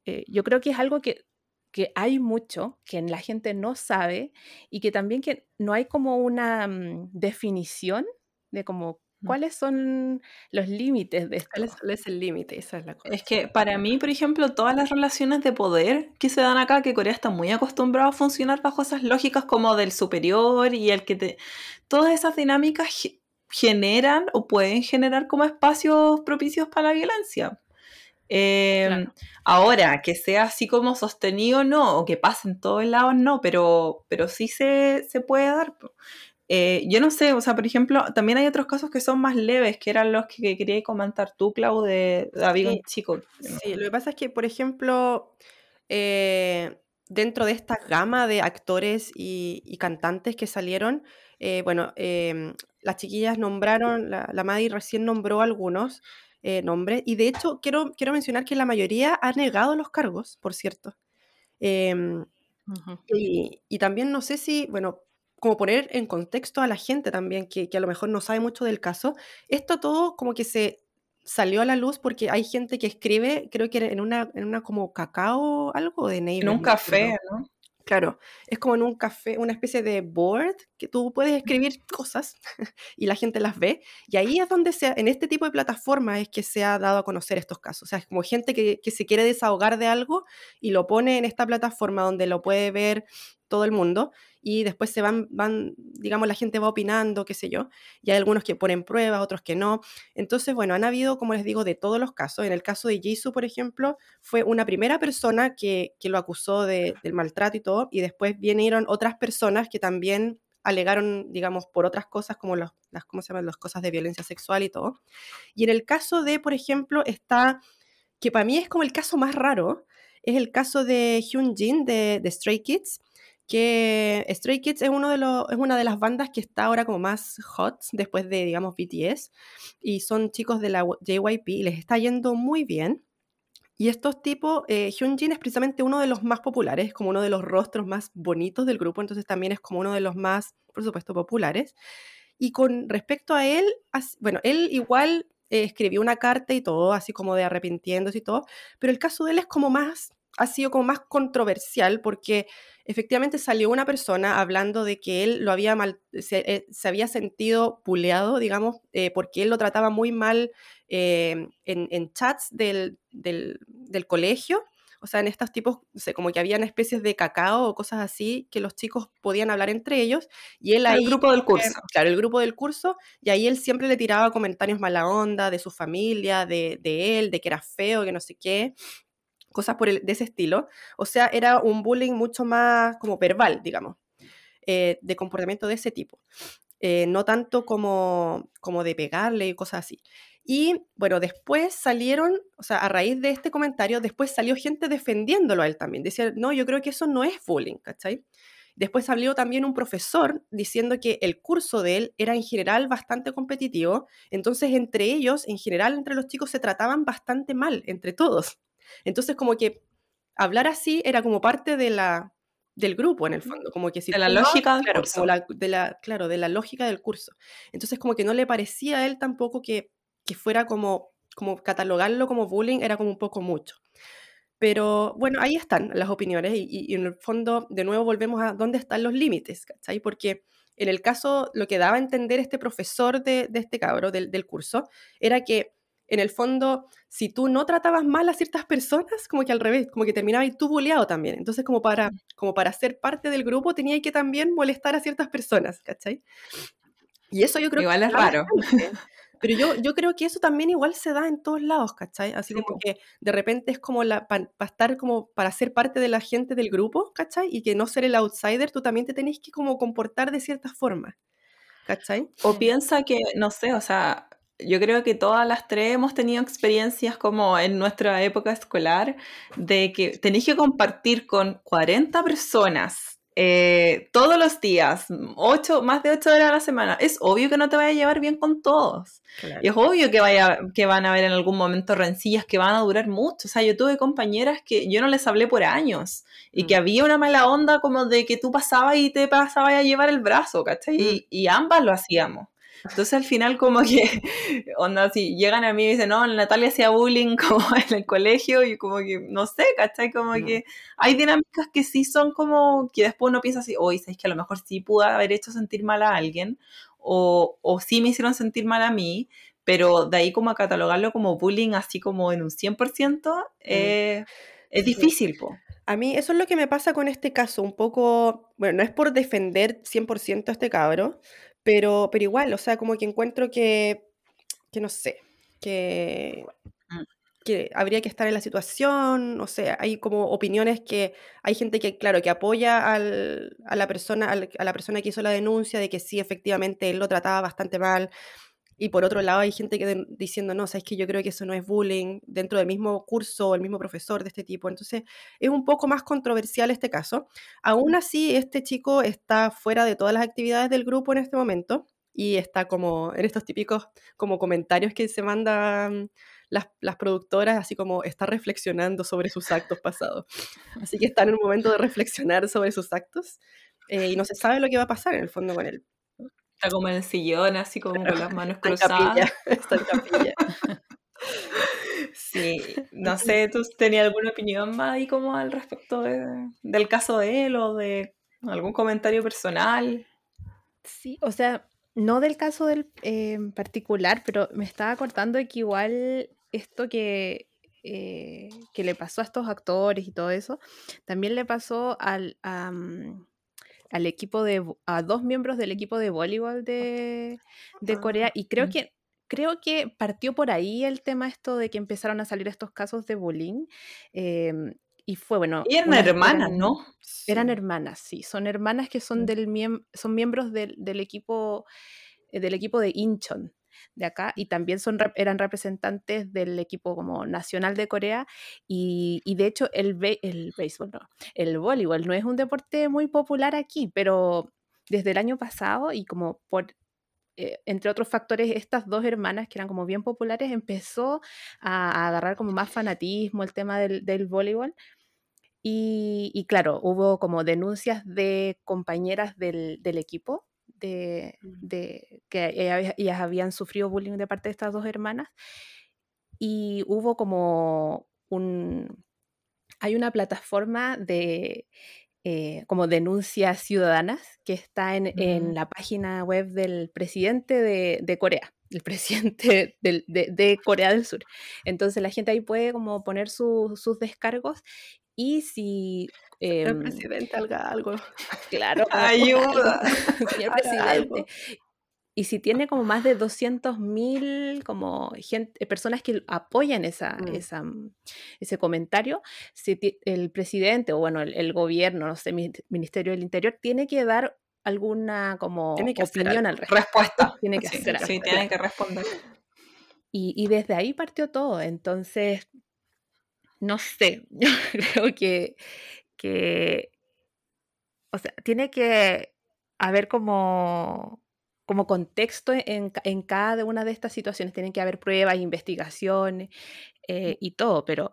eh, yo creo que es algo que, que hay mucho, que la gente no sabe y que también que no hay como una mm, definición de como. Cuáles son los límites de ¿Cuál esto. es, cuál es el límite? Esa es la cosa. Es que para mí, por ejemplo, todas las relaciones de poder que se dan acá, que Corea está muy acostumbrado a funcionar bajo esas lógicas como del superior y el que te... Todas esas dinámicas ge- generan o pueden generar como espacios propicios para la violencia. Eh, Claro. Ahora, que sea así como sostenido, no, o que pase en todos lados, no, pero, pero sí se, se puede dar. Eh, yo no sé, o sea, por ejemplo, también hay otros casos que son más leves, que eran los que quería comentar tú, Clau, de David Sí, chico. Sí, lo que pasa es que, por ejemplo, eh, dentro de esta gama de actores y, y cantantes que salieron, eh, bueno, em, las chiquillas nombraron, la, la Maddie recién nombró algunos eh, nombres, y de hecho quiero, quiero mencionar que la mayoría ha negado los cargos, por cierto. Em, y también no sé si, bueno, como poner en contexto a la gente también, que, que a lo mejor no sabe mucho del caso, esto todo como que se salió a la luz porque hay gente que escribe, creo que en una, en una como cacao, algo de En Naver, un no café, ¿no? Claro, es como en un café, una especie de board que tú puedes escribir cosas y la gente las ve. Y ahí es donde se, en este tipo de plataformas es que se ha dado a conocer estos casos. O sea, es como gente que, que se quiere desahogar de algo y lo pone en esta plataforma donde lo puede ver todo el mundo y después se van, van, digamos, la gente va opinando, qué sé yo. Y hay algunos que ponen pruebas, otros que no. Entonces, bueno, han habido, como les digo, de todos los casos. En el caso de Jisoo, por ejemplo, fue una primera persona que, que lo acusó de- del maltrato y todo, y después vinieron otras personas que también alegaron, digamos, por otras cosas como los, las, ¿cómo se llaman? Las cosas de violencia sexual y todo. Y en el caso de, por ejemplo, está, que para mí es como el caso más raro, es el caso de Hyun Jin de, de Stray Kids, que Stray Kids es, uno de los, es una de las bandas que está ahora como más hot después de, digamos, BTS, y son chicos de la JYP y les está yendo muy bien. Y estos tipos, eh, Hyunjin es precisamente uno de los más populares, como uno de los rostros más bonitos del grupo, entonces también es como uno de los más, por supuesto, populares. Y con respecto a él, as- bueno, él igual eh, escribió una carta y todo, así como de arrepintiéndose y todo, pero el caso de él es como más, ha sido como más controversial porque efectivamente salió una persona hablando de que él lo había mal, se, eh, se había sentido puleado, digamos, eh, porque él lo trataba muy mal eh, en, en chats del, del, del colegio. O sea, en estos tipos, como que habían especies de cacao o cosas así que los chicos podían hablar entre ellos. Y él ahí El grupo del eh, curso. claro, el grupo del curso, y ahí él siempre le tiraba comentarios mala onda de su familia, de, de él, de que era feo, que no sé qué, cosas por el- de ese estilo. O sea, era un bullying mucho más como verbal, digamos, eh, de comportamiento de ese tipo. Eh, no tanto como, como de pegarle y cosas así. Y bueno, después salieron, o sea, a raíz de este comentario, después salió gente defendiéndolo a él también. Decía, no, yo creo que eso no es bullying, ¿cachai? Después salió también un profesor diciendo que el curso de él era en general bastante competitivo, entonces entre ellos, en general entre los chicos, se trataban bastante mal, entre todos. Entonces como que hablar así era como parte de la, del grupo en el fondo, como que si De la no- lógica del claro, curso. como la- de la, claro, de la lógica del curso. Entonces como que no le parecía a él tampoco que, que fuera como, como catalogarlo como bullying era como un poco mucho. Pero bueno, ahí están las opiniones y, y- y en el fondo de nuevo volvemos a dónde están los límites, ¿cachai? Porque en el caso, lo que daba a entender este profesor de, de este cabro del, del curso era que en el fondo, si tú no tratabas mal a ciertas personas, como que al revés, como que terminabas tú boleado también. Entonces, como para, como para ser parte del grupo, tenía que también molestar a ciertas personas, ¿cachai? Y eso yo creo Igual que es raro. Pero yo, yo creo que eso también igual se da en todos lados, ¿cachai? Así Sí, como que de repente es como la, para estar como, para ser parte de la gente del grupo, ¿cachai? Y que no ser el outsider, tú también te tenés que como comportar de cierta forma, ¿cachai? O piensa que, no sé, o sea, yo creo que todas las tres hemos tenido experiencias como en nuestra época escolar de que tenéis que compartir con 40 personas eh, todos los días, ocho, más de 8 horas a la semana. Es obvio que no te vaya a llevar bien con todos. Y es obvio que, vaya, que van a haber en algún momento rencillas que van a durar mucho. O sea, yo tuve compañeras que yo no les hablé por años y que Mm. había una mala onda como de que tú pasabas y te pasabas a llevar el brazo, ¿cachai? Y, y ambas lo hacíamos. Entonces al final como que, onda, si llegan a mí y dicen, no, Natalia hacía bullying como en el colegio y como que, no sé, ¿cachai? Como Mm. que hay dinámicas que sí son como, que después uno piensa así, oye, ¿sabes que a lo mejor sí pude haber hecho sentir mal a alguien? O, o sí me hicieron sentir mal a mí, pero de ahí como a catalogarlo como bullying así como en un 100%, eh, es Sí. difícil, po. A mí eso es lo que me pasa con este caso, un poco, bueno, no es por defender 100% a este cabro, pero, pero igual, o sea, como que encuentro que, que no sé, que, Mm. que habría que estar en la situación, o sea, hay como opiniones que hay gente que, claro, que apoya al, a, la persona, al- a la persona que hizo la denuncia de que sí, efectivamente, él lo trataba bastante mal, y por otro lado hay gente que den- diciendo, no, sabes que yo creo que eso no es bullying dentro del mismo curso, el mismo profesor de este tipo, entonces es un poco más controversial este caso. Aún así, este chico está fuera de todas las actividades del grupo en este momento y está como en estos típicos como comentarios que se mandan las, las productoras, así como está reflexionando sobre sus actos pasados. Así que está en un momento de reflexionar sobre sus actos eh, y no se sabe lo que va a pasar en el fondo con él. Está como en el sillón, así como con las manos Está en cruzadas. capilla, está en capilla. Sí, no sé, ¿tú tenías alguna opinión más ahí como al respecto de- del caso de él o de algún comentario personal? Sí, o sea, no del caso del eh, en particular, pero me estaba acordando de que igual esto que, eh, que le pasó a estos actores y todo eso, también le pasó al, al equipo de, a dos miembros del equipo de voleibol de, de Corea, y creo mm. que, creo que partió por ahí el tema esto de que empezaron a salir estos casos de bullying, em, y fue, bueno, Y eran hermanas, eran- ¿no? eran hermanas, sí, son hermanas que son Mm. del miem- son miembros del, del equipo eh, del equipo de Incheon de acá y también son eran representantes del equipo como nacional de Corea y, y de hecho el el béisbol no, el voleibol no es un deporte muy popular aquí, pero desde el año pasado y como por eh, entre otros factores, estas dos hermanas que eran como bien populares, empezó a, a agarrar como más fanatismo el tema del, del voleibol. Y, y claro, hubo como denuncias de compañeras del, del equipo de, Mm. de que ellas, ellas habían sufrido bullying de parte de estas dos hermanas. Y hubo como un... Hay una plataforma de eh, como denuncias ciudadanas que está en, en la página web del presidente de, de Corea, el presidente del- de, de Corea del Sur. Entonces la gente ahí puede como poner su- sus descargos y si... El em, presidente haga algo. Claro, Ayuda. señor Haga algo. presidente. Y si tiene como más de 200.000 como gente, personas que apoyan esa, Mm. esa, mm, ese comentario, si el presidente o bueno, el, el gobierno, no sé, mi- Ministerio del Interior, tiene que dar alguna como Tiene que hacer opinión algo. al respecto. Respuesta. Tiene que Sí, hacer sí, tiene que responder. Y, y desde ahí partió todo. Entonces, no sé, yo creo que, que, o sea, tiene que haber como, como contexto en, en cada una de estas situaciones. Tienen que haber pruebas, investigaciones eh, y todo, pero,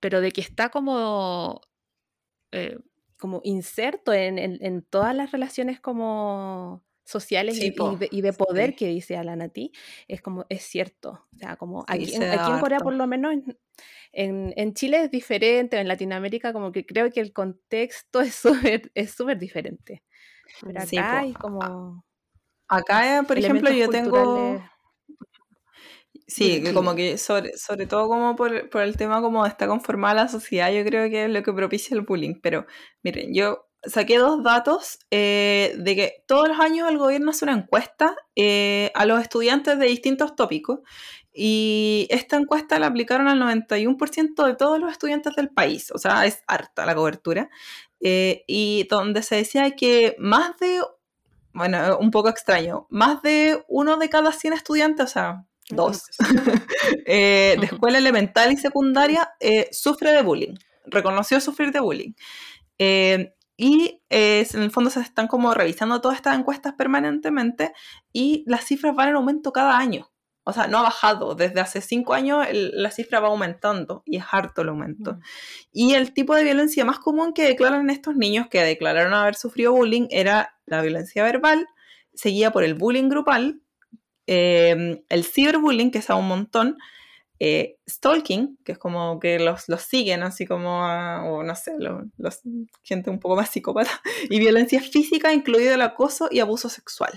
pero de que está como, eh, como inserto en, en- en todas las relaciones como sociales Sí, y, y de, y de poder sí. que dice Alanati, es como, es cierto. O sea, como aquí, en, se da aquí en Corea por lo menos, en, en, en Chile es diferente, en Latinoamérica como que creo que el contexto es súper es súper diferente. Pero acá hay como Acá, eh, por ejemplo, yo tengo... Sí, que como que sobre, sobre todo como por, por el tema como está conformada la sociedad, yo creo que es lo que propicia el bullying. Pero miren, yo saqué dos datos eh, de que todos los años el gobierno hace una encuesta eh, a los estudiantes de distintos tópicos y esta encuesta la aplicaron al 91% de todos los estudiantes del país, o sea, es harta la cobertura, eh, y donde se decía que más de, bueno, un poco extraño, más de uno de cada 100 estudiantes, o sea, dos, eh, de escuela elemental y secundaria eh, sufre de bullying, reconoció sufrir de bullying. Eh, y eh, en el fondo se están como revisando todas estas encuestas permanentemente y las cifras van en aumento cada año. O sea, no ha bajado. Desde hace cinco años el- la cifra va aumentando y es harto el aumento. Mm. Y el tipo de violencia más común que declaran estos niños que declararon haber sufrido bullying era la violencia verbal, seguida por el bullying grupal, eh, el ciberbullying, que es a un montón, eh, stalking, que es como que los, los siguen así como, a- o no sé, lo- los, gente un poco más psicópata, y violencia física, incluido el acoso y abuso sexual.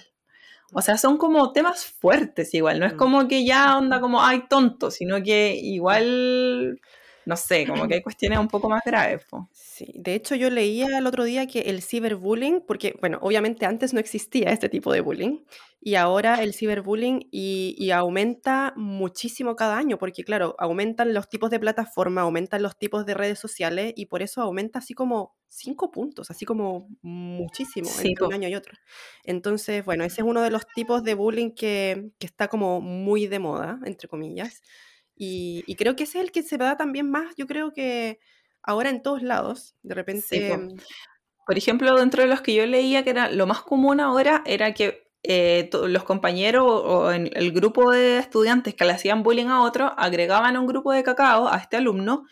O sea, son como temas fuertes igual, no es Mm. como que ya onda como, ay, tonto, sino que igual no sé, como que hay cuestiones un poco más graves. po. Sí, de hecho yo leía el otro día que el ciberbullying, porque bueno, obviamente antes no existía este tipo de bullying y ahora el ciberbullying y, y aumenta muchísimo cada año, porque claro, aumentan los tipos de plataforma, aumentan los tipos de redes sociales y por eso aumenta así como cinco puntos, así como muchísimo Sí, entre un año y otro. Entonces, bueno, ese es uno de los tipos de bullying que, que está como muy de moda, entre comillas. Y, y creo que ese es el que se da también más, yo creo que ahora en todos lados, de repente, mm, Por ejemplo, dentro de los que yo leía que era lo más común ahora era que eh, los compañeros o, o en el grupo de estudiantes que le hacían bullying a otro agregaban a un grupo de cacao a este alumno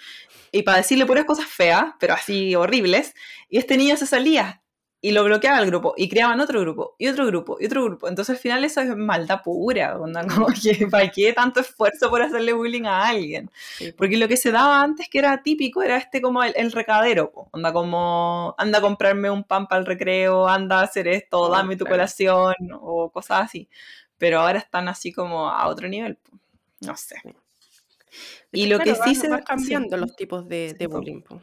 y para decirle puras cosas feas, pero así horribles, y este niño se salía y lo bloqueaba el grupo y creaban otro grupo y otro grupo y otro grupo. Entonces al final eso es maldad pura, onda, como que ¿para qué tanto esfuerzo por hacerle bullying a alguien? sí, po. Porque lo que se daba antes, que era típico, era este como el, el recadero. Onda como, anda a comprarme un pan para el recreo, anda a hacer esto, Oh, dame tu colación, o cosas así. Pero ahora están así como a otro nivel, no sé. Y que, lo que sí van, se... sí. cambiando los tipos de, Sí, de bullying. po.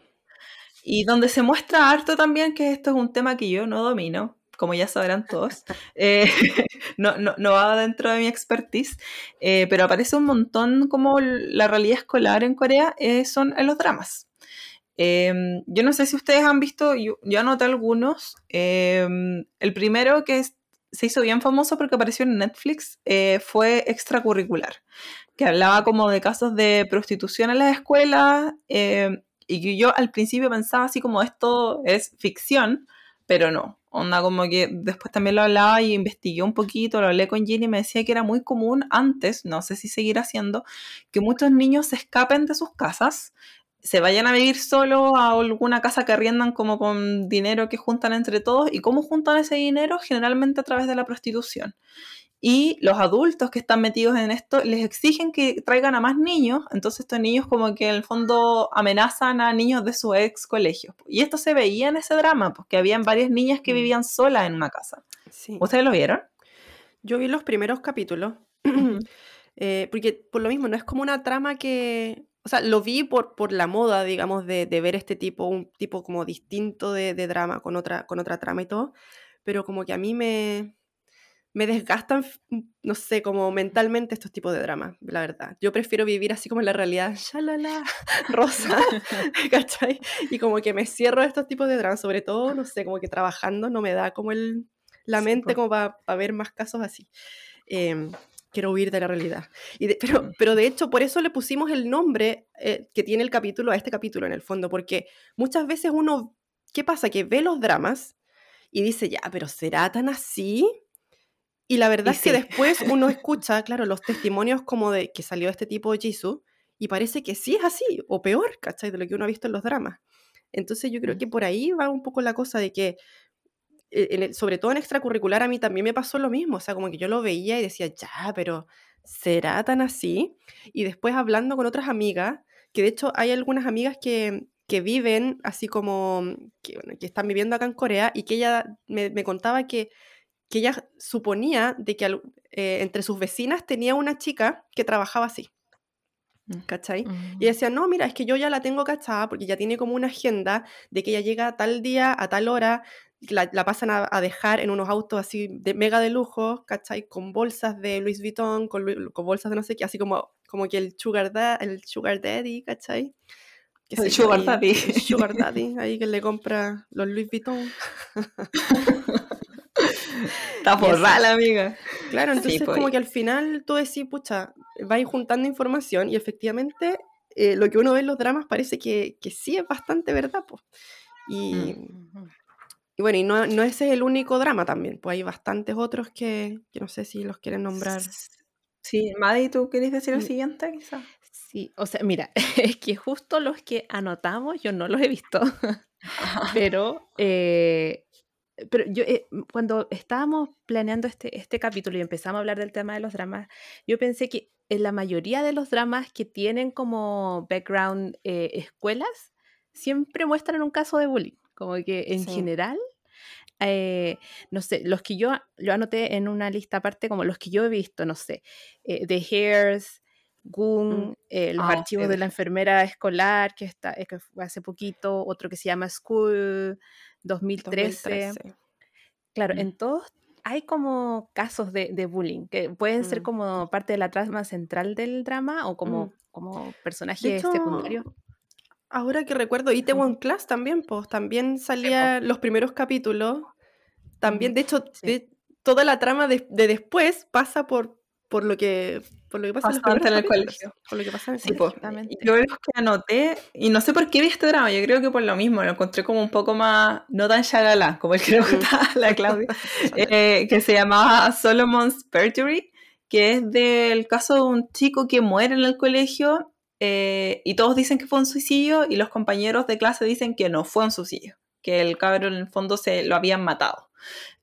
Y donde se muestra harto también, que esto es un tema que yo no domino, como ya sabrán todos, eh, no, no, no va dentro de mi expertise, eh, pero aparece un montón como la realidad escolar en Corea, eh, son en los dramas. Eh, yo no sé si ustedes han visto, yo, yo anoté algunos. eh, el primero que es- se hizo bien famoso porque apareció en Netflix eh, fue extracurricular, que hablaba como de casos de prostitución en las escuelas eh, y que yo al principio pensaba así como esto es ficción, pero no. Onda como que después también lo hablaba y investigué un poquito, lo hablé con Ginny y me decía que era muy común antes, no sé si seguirá siendo, que muchos niños se escapen de sus casas, se vayan a vivir solo a alguna casa que arriendan como con dinero que juntan entre todos. ¿Y cómo juntan ese dinero? Generalmente a través de la prostitución. Y los adultos que están metidos en esto les exigen que traigan a más niños, entonces estos niños como que en el fondo amenazan a niños de su ex colegio. Y esto se veía en ese drama, porque habían varias niñas que Mm. vivían solas en una casa. Sí. ¿Ustedes lo vieron? Yo vi los primeros capítulos, eh, porque por lo mismo no es como una trama que, o sea, lo vi por, por la moda, digamos, de, de ver este tipo, un tipo como distinto de, de drama con otra, con otra trama y todo, pero como que a mí me, me desgastan, f- no sé, como mentalmente estos tipos de dramas, la verdad. Yo prefiero vivir así como en la realidad, shalala, rosa, ¿cachai? Y como que me cierro a estos tipos de dramas, sobre todo, no sé, como que trabajando no me da como el, la mente como para ver más casos así. Em, quiero huir de la realidad. Y de- pero, Mm. pero de hecho, por eso le pusimos el nombre eh, que tiene el capítulo a este capítulo en el fondo, porque muchas veces uno, ¿qué pasa? Que ve los dramas y dice, ya, pero ¿será tan así? Y la verdad Y es que sí. después uno escucha, claro, los testimonios como de que salió este tipo de Jisoo y parece que sí es así, o peor, ¿cachai? De lo que uno ha visto en los dramas. Entonces yo creo Mm. que por ahí va un poco la cosa de que, eh, en el- sobre todo en extracurricular, a mí también me pasó lo mismo, o sea, como que yo lo veía y decía, ya, pero ¿será tan así? Y después hablando con otras amigas, que de hecho hay algunas amigas que, que viven así como, que, bueno, que están viviendo acá en Corea y que ella me, me contaba que, que ella suponía de que eh, entre sus vecinas tenía una chica que trabajaba así, Mm. ¿cachai? Mm. Y decía, no, mira, es que yo ya la tengo cachada porque ya tiene como una agenda de que ella llega tal día, a tal hora, la, la pasan a, a dejar en unos autos así de mega de lujo, ¿cachai? Con bolsas de Louis Vuitton, con, con bolsas de no sé qué, así como, como que el sugar, da- el sugar daddy, ¿cachai? Qué El sugar daddy. el sugar daddy, ahí que le compra los Louis Vuitton. Está forrada la amiga. Claro, Sí, entonces pues. como que al final tú decís, pucha, vais juntando información y efectivamente eh, lo que uno ve en los dramas parece que, que sí es bastante verdad, pues. Y, Mm. y bueno, y no, no ese es el único drama también, pues hay bastantes otros que, que no sé si los quieren nombrar. Sí, Maddy, ¿tú querés decir el Mm. siguiente quizá? Sí, o sea, mira, es que justo los que anotamos yo no los he visto, pero, eh, pero yo eh, cuando estábamos planeando este, este capítulo y empezamos a hablar del tema de los dramas, yo pensé que en la mayoría de los dramas que tienen como background eh, escuelas, siempre muestran un caso de bullying, como que en Sí. general eh, no sé, los que yo lo anoté en una lista aparte, como los que yo he visto, no sé, eh, The Hairs, Goon, Mm. eh, los Ah, archivos de la enfermera escolar, que, está, eh, que fue hace poquito, otro que se llama School 2013. 2013. Claro, Mm. en todos hay como casos de, de bullying, que pueden ser Mm. como parte de la trama central del drama o como, Mm. como De personaje hecho, secundario. ahora que recuerdo, Itaewon Class también, pues también salía los primeros capítulos. También, de hecho, sí. de- toda la trama de, de después pasa por, por lo que por lo que pasa en el colegio. Por lo que pasa en el Sí, colegio. pues. Yo los que anoté, y no sé por qué vi este drama, yo creo que por lo mismo, lo encontré como un poco más, no tan shalala, como el que le Mm. gustaba a la Claudia, eh, que se llamaba Solomon's Perjury, que es del caso de un chico que muere en el colegio eh, y todos dicen que fue un suicidio y los compañeros de clase dicen que no fue un suicidio, que el cabrón en el fondo se lo habían matado.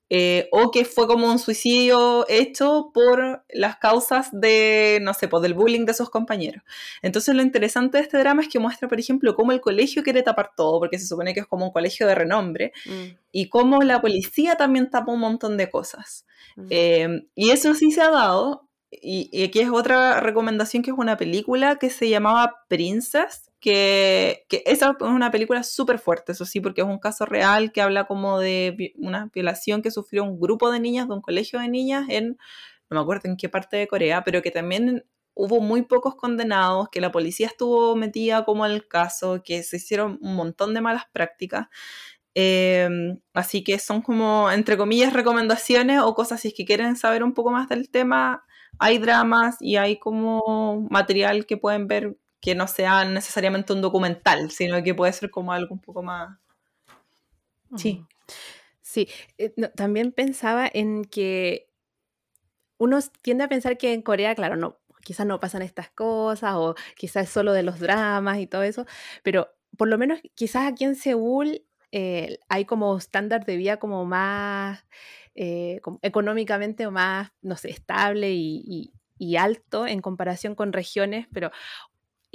Eh, o que fue como un suicidio hecho por las causas de, no sé, pues del bullying de sus compañeros. Entonces lo interesante de este drama es que muestra, por ejemplo, cómo el colegio quiere tapar todo, porque se supone que es como un colegio de renombre, Mm, y cómo la policía también tapa un montón de cosas. mm. Eh, y eso sí se ha dado. Y, y aquí es otra recomendación que es una película que se llamaba Princess, que, que esa es una película súper fuerte, eso sí, porque es un caso real que habla como de una violación que sufrió un grupo de niñas de un colegio de niñas en, no me acuerdo en qué parte de Corea, pero que también hubo muy pocos condenados, que la policía estuvo metida como en el caso, que se hicieron un montón de malas prácticas. Eh, así que son como, entre comillas, recomendaciones o cosas si es que quieren saber un poco más del tema. Hay dramas y hay como material que pueden ver que no sea necesariamente un documental, sino que puede ser como algo un poco más... Sí. Sí, eh, no, también pensaba en que uno tiende a pensar que en Corea, claro, no, quizás no pasan estas cosas o quizás es solo de los dramas y todo eso, pero por lo menos quizás aquí en Seúl eh, hay como estándar de vida como más eh, como económicamente o más, no sé, estable y, y- y alto en comparación con regiones, pero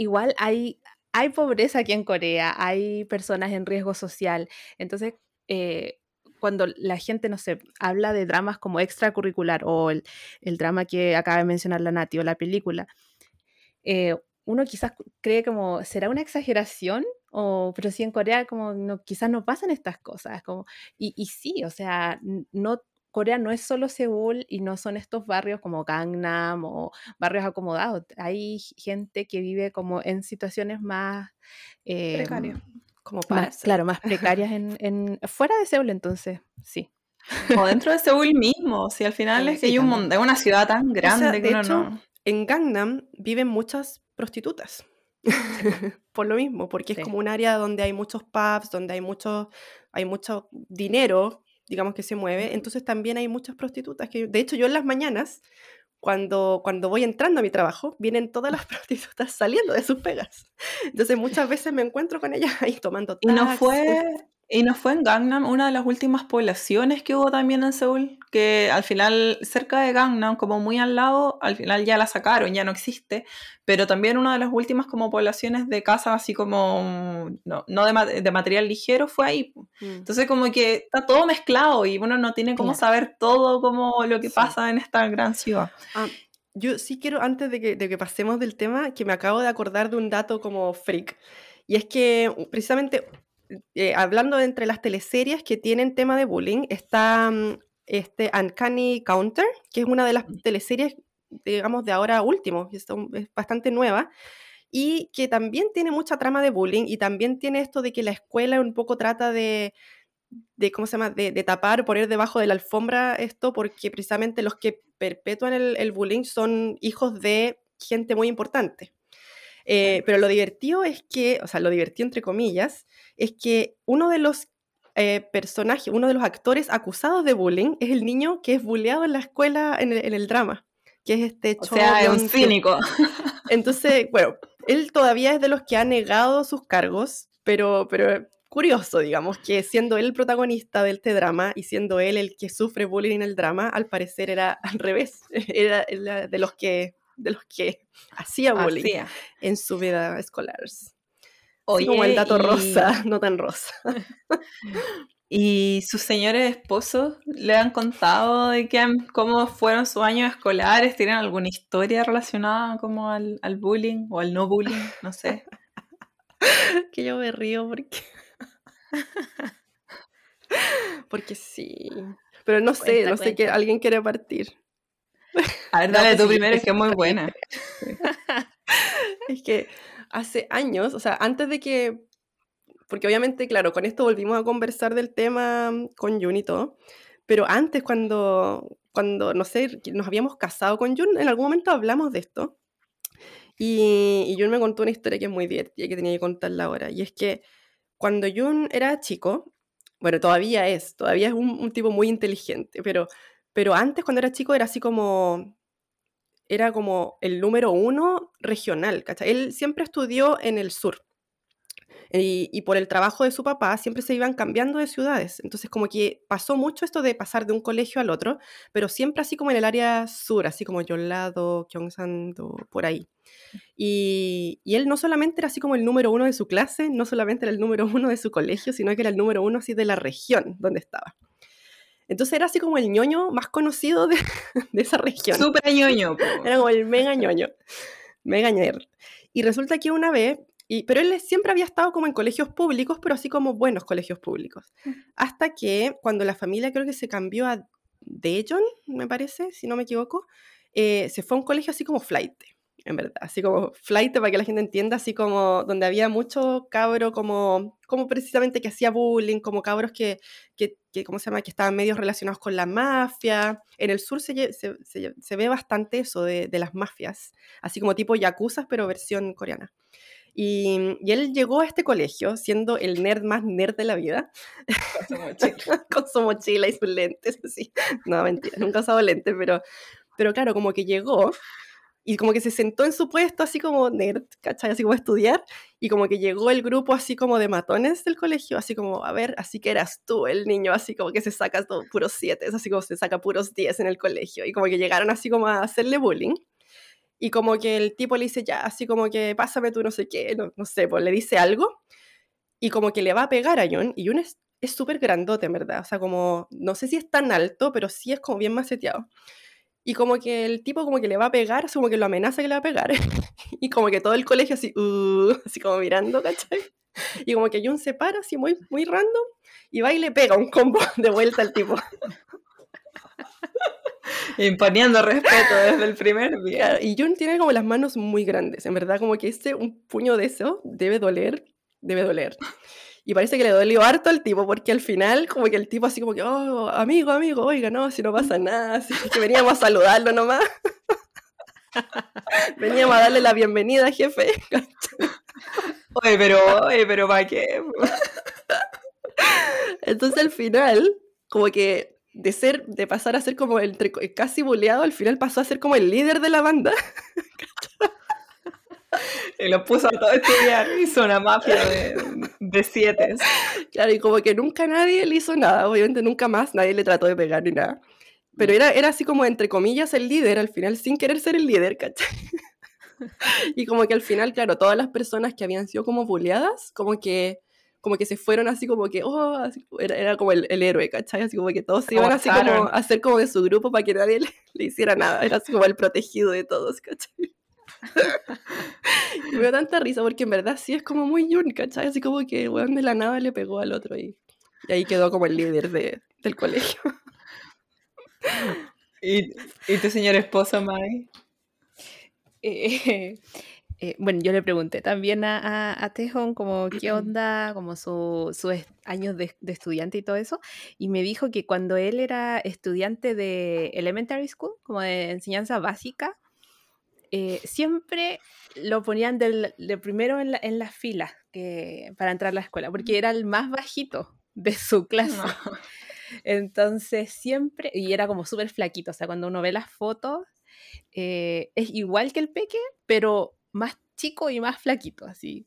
igual hay, hay pobreza aquí en Corea, hay personas en riesgo social, entonces eh, cuando la gente, no sé, habla de dramas como extracurricular o el, el drama que acaba de mencionar la Nati o la película, eh, uno quizás cree como, ¿será una exageración? O, pero sí en Corea como no, quizás no pasan estas cosas. Como, y, y sí, o sea, no, Corea no es solo Seúl y no son estos barrios como Gangnam o barrios acomodados. Hay gente que vive como en situaciones más... eh, Precario. Como más- claro, más precarias en, en- fuera de Seúl, entonces, sí. O dentro de Seúl mismo, si al final Sí, es que sí, hay un es una ciudad tan grande de que uno hecho, no... En Gangnam viven muchas prostitutas. Por lo mismo, porque Sí. es como un área donde hay muchos pubs, donde hay mucho, hay mucho dinero, digamos que se mueve. Entonces también hay muchas prostitutas. Que, de hecho, yo en las mañanas, cuando, cuando voy entrando a mi trabajo, vienen todas las prostitutas saliendo de sus pegas. Entonces muchas veces me encuentro con ellas ahí tomando Y no taxis. fue, y no fue en Gangnam una de las últimas poblaciones que hubo también en Seúl, que al final, cerca de Gangnam, como muy al lado, al final ya la sacaron, ya no existe, pero también una de las últimas como poblaciones de casas así como, no, no de, de material ligero fue ahí. Mm. Entonces como que está todo mezclado y uno no tiene cómo Claro. saber todo como lo que Sí. pasa en esta gran ciudad. Ah, yo sí quiero, antes de que, de que pasemos del tema, que me acabo de acordar de un dato como freak. Y es que uh, precisamente, eh, hablando de entre las teleseries que tienen tema de bullying, está mm, este Uncanny Counter, que es una de las teleseries, digamos, de ahora último, es bastante nueva, y que también tiene mucha trama de bullying y también tiene esto de que la escuela un poco trata de, de ¿cómo se llama?, de, de tapar, poner debajo de la alfombra esto, porque precisamente los que perpetúan el, el bullying son hijos de gente muy importante. Eh, pero lo divertido es que, o sea, lo divertido entre comillas, es que uno de los eh, personajes, uno de los actores acusados de bullying es el niño que es bulleado en la escuela en el, en el drama, que es este O sea, es un cínico. Entonces, bueno, él todavía es de los que ha negado sus cargos, pero, pero curioso, digamos, que siendo él el protagonista de este drama y siendo él el que sufre bullying en el drama, al parecer era al revés, era de los que de los que hacía bullying Hacía. en su vida escolar. Así como el dato y- rosa, no tan rosa. ¿Y sus señores esposos le han contado de han- cómo fueron sus años escolares? ¿Tienen alguna historia relacionada como al, al bullying o al no bullying? No sé. que yo me río porque. porque sí. Pero no sé, Cuenta, no sé que alguien quiere partir. A ver, dale tú primero, es que es muy buena. Es que hace años, o sea, antes de que. Porque obviamente, claro, con esto volvimos a conversar del tema mm, con Jun y todo. Pero antes, cuando, cuando no sé, nos habíamos casado con Jun, en algún momento hablamos de esto. Y, y Jun me contó una historia que es muy divertida que tenía que contarla ahora. Y es que cuando Jun era chico, bueno, todavía es, todavía es un, un tipo muy inteligente, pero, pero antes cuando era chico era así como, era como el número uno regional, ¿cachai? Él siempre estudió en el sur. Y, por el trabajo de su papá siempre se iban cambiando de ciudades. Entonces como que pasó mucho esto de pasar de un colegio al otro, pero siempre así como en el área sur, así como Yolado, Gyeongsang-do, por ahí. Y, y él no solamente era así como el número uno de su clase, no solamente era el número uno de su colegio, sino que era el número uno así de la región donde estaba. Entonces era así como el ñoño más conocido de, de esa región. Súper ñoño. po. Era como el mega ñoño, mega nerd. Y resulta que una vez, y, pero él siempre había estado como en colegios públicos, pero así como buenos colegios públicos. Hasta que cuando la familia creo que se cambió a Daejeon, me parece, si no me equivoco, eh, se fue a un colegio así como flight, en verdad. Así como flight, para que la gente entienda, así como donde había mucho cabro como, como precisamente que hacía bullying, como cabros que, que, que, ¿cómo se llama?, que estaban medios relacionados con la mafia. En el sur se, lle- se, se- se ve bastante eso de, de las mafias, así como tipo yakuzas, pero versión coreana. Y, y él llegó a este colegio siendo el nerd más nerd de la vida, con su mochila y sus lentes, así. No, mentira, nunca ha usado lentes, pero, pero claro, como que llegó y como que se sentó en su puesto así como nerd, ¿cachai? Así como a estudiar, y como que llegó el grupo así como de matones del colegio, así como, a ver, así que eras tú el niño, así como que se saca puros siete, así como se saca puros diez en el colegio, y como que llegaron así como a hacerle bullying. Y como que el tipo le dice, ya, así como que pásame tú no sé qué, no, no sé, pues le dice algo, y como que le va a pegar a John, y John es súper grandote, en verdad, o sea, como, no sé si es tan alto, pero sí es como bien maceteado. Y como que el tipo como que le va a pegar, así como que lo amenaza que le va a pegar. y como que todo el colegio así, uh, así como mirando, ¿cachai? Y como que Jun se para así muy, muy random y va y le pega un combo de vuelta al tipo. Imponiendo respeto desde el primer día. Y Jun tiene como las manos muy grandes, en verdad como que este, un puño de eso debe doler, debe doler. Y parece que le dolió harto al tipo, porque al final, como que el tipo así como que, oh, amigo, amigo, oiga, no, si no pasa nada, así que veníamos a saludarlo nomás. veníamos a darle la bienvenida, jefe. Oye, pero, oye, pero ¿para qué? Entonces al final, como que de ser, de pasar a ser como el casi buleado, al final pasó a ser como el líder de la banda. Y lo puso a todo estudiar. Hizo una mafia de, de siete. Claro, y como que nunca nadie le hizo nada, obviamente nunca más nadie le trató de pegar ni nada. Pero era, era así como, entre comillas, el líder al final, sin querer ser el líder, ¿cachai? y como que al final, claro, todas las personas que habían sido como bulleadas, como que, como que se fueron así como que, oh, así, era, era como el, el héroe, ¿cachai? Así como que todos se iban así como a hacer como de su grupo para que nadie le, le hiciera nada, era así como el protegido de todos, ¿cachai? me da tanta risa porque en verdad sí es como muy Jun, ¿cachai? Así como que, weón, de la nada le pegó al otro y, y ahí quedó como el líder de, del colegio. ¿Y, y tu señor esposo, Mai? Eh, eh, bueno, yo le pregunté también a, a, a Tejon como qué onda, como su- sus est- años de, de estudiante y todo eso, y me dijo que cuando él era estudiante de elementary school, como de enseñanza básica, eh, siempre lo ponían del, de primero en, la- en que, para entrar a la escuela, porque era el más bajito de su clase. No. Entonces siempre, y era como súper flaquito, o sea, cuando uno ve las fotos, eh, es igual que el peque, pero más chico y más flaquito, así.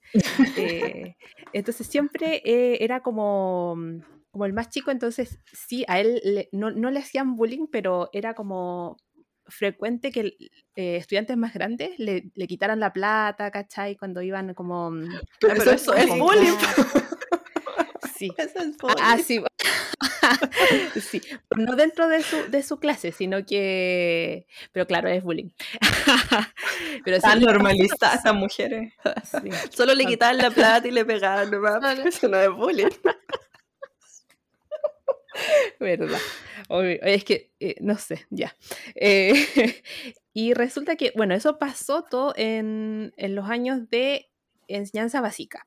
Eh, entonces siempre eh, era como, mm, como el más chico, entonces sí, a él le- no, no le hacían bullying, pero era como frecuente que eh, estudiantes más grandes le, le quitaran la plata, ¿cachai? Cuando iban como... mm, Pero, Ah, eso eso es bullying. Sí. Eso es Ah, bullying. sí. sí. No dentro de su, de su clase, sino que... Pero claro, es bullying. Pero sí, Tan normalizadas estas mujeres. sí. Solo le quitaban la plata y le pegaban nomás. Eso no es bullying. ¿Verdad? Es que, eh, no sé, ya. Eh, y resulta que, bueno, eso pasó todo en, en los años de enseñanza básica.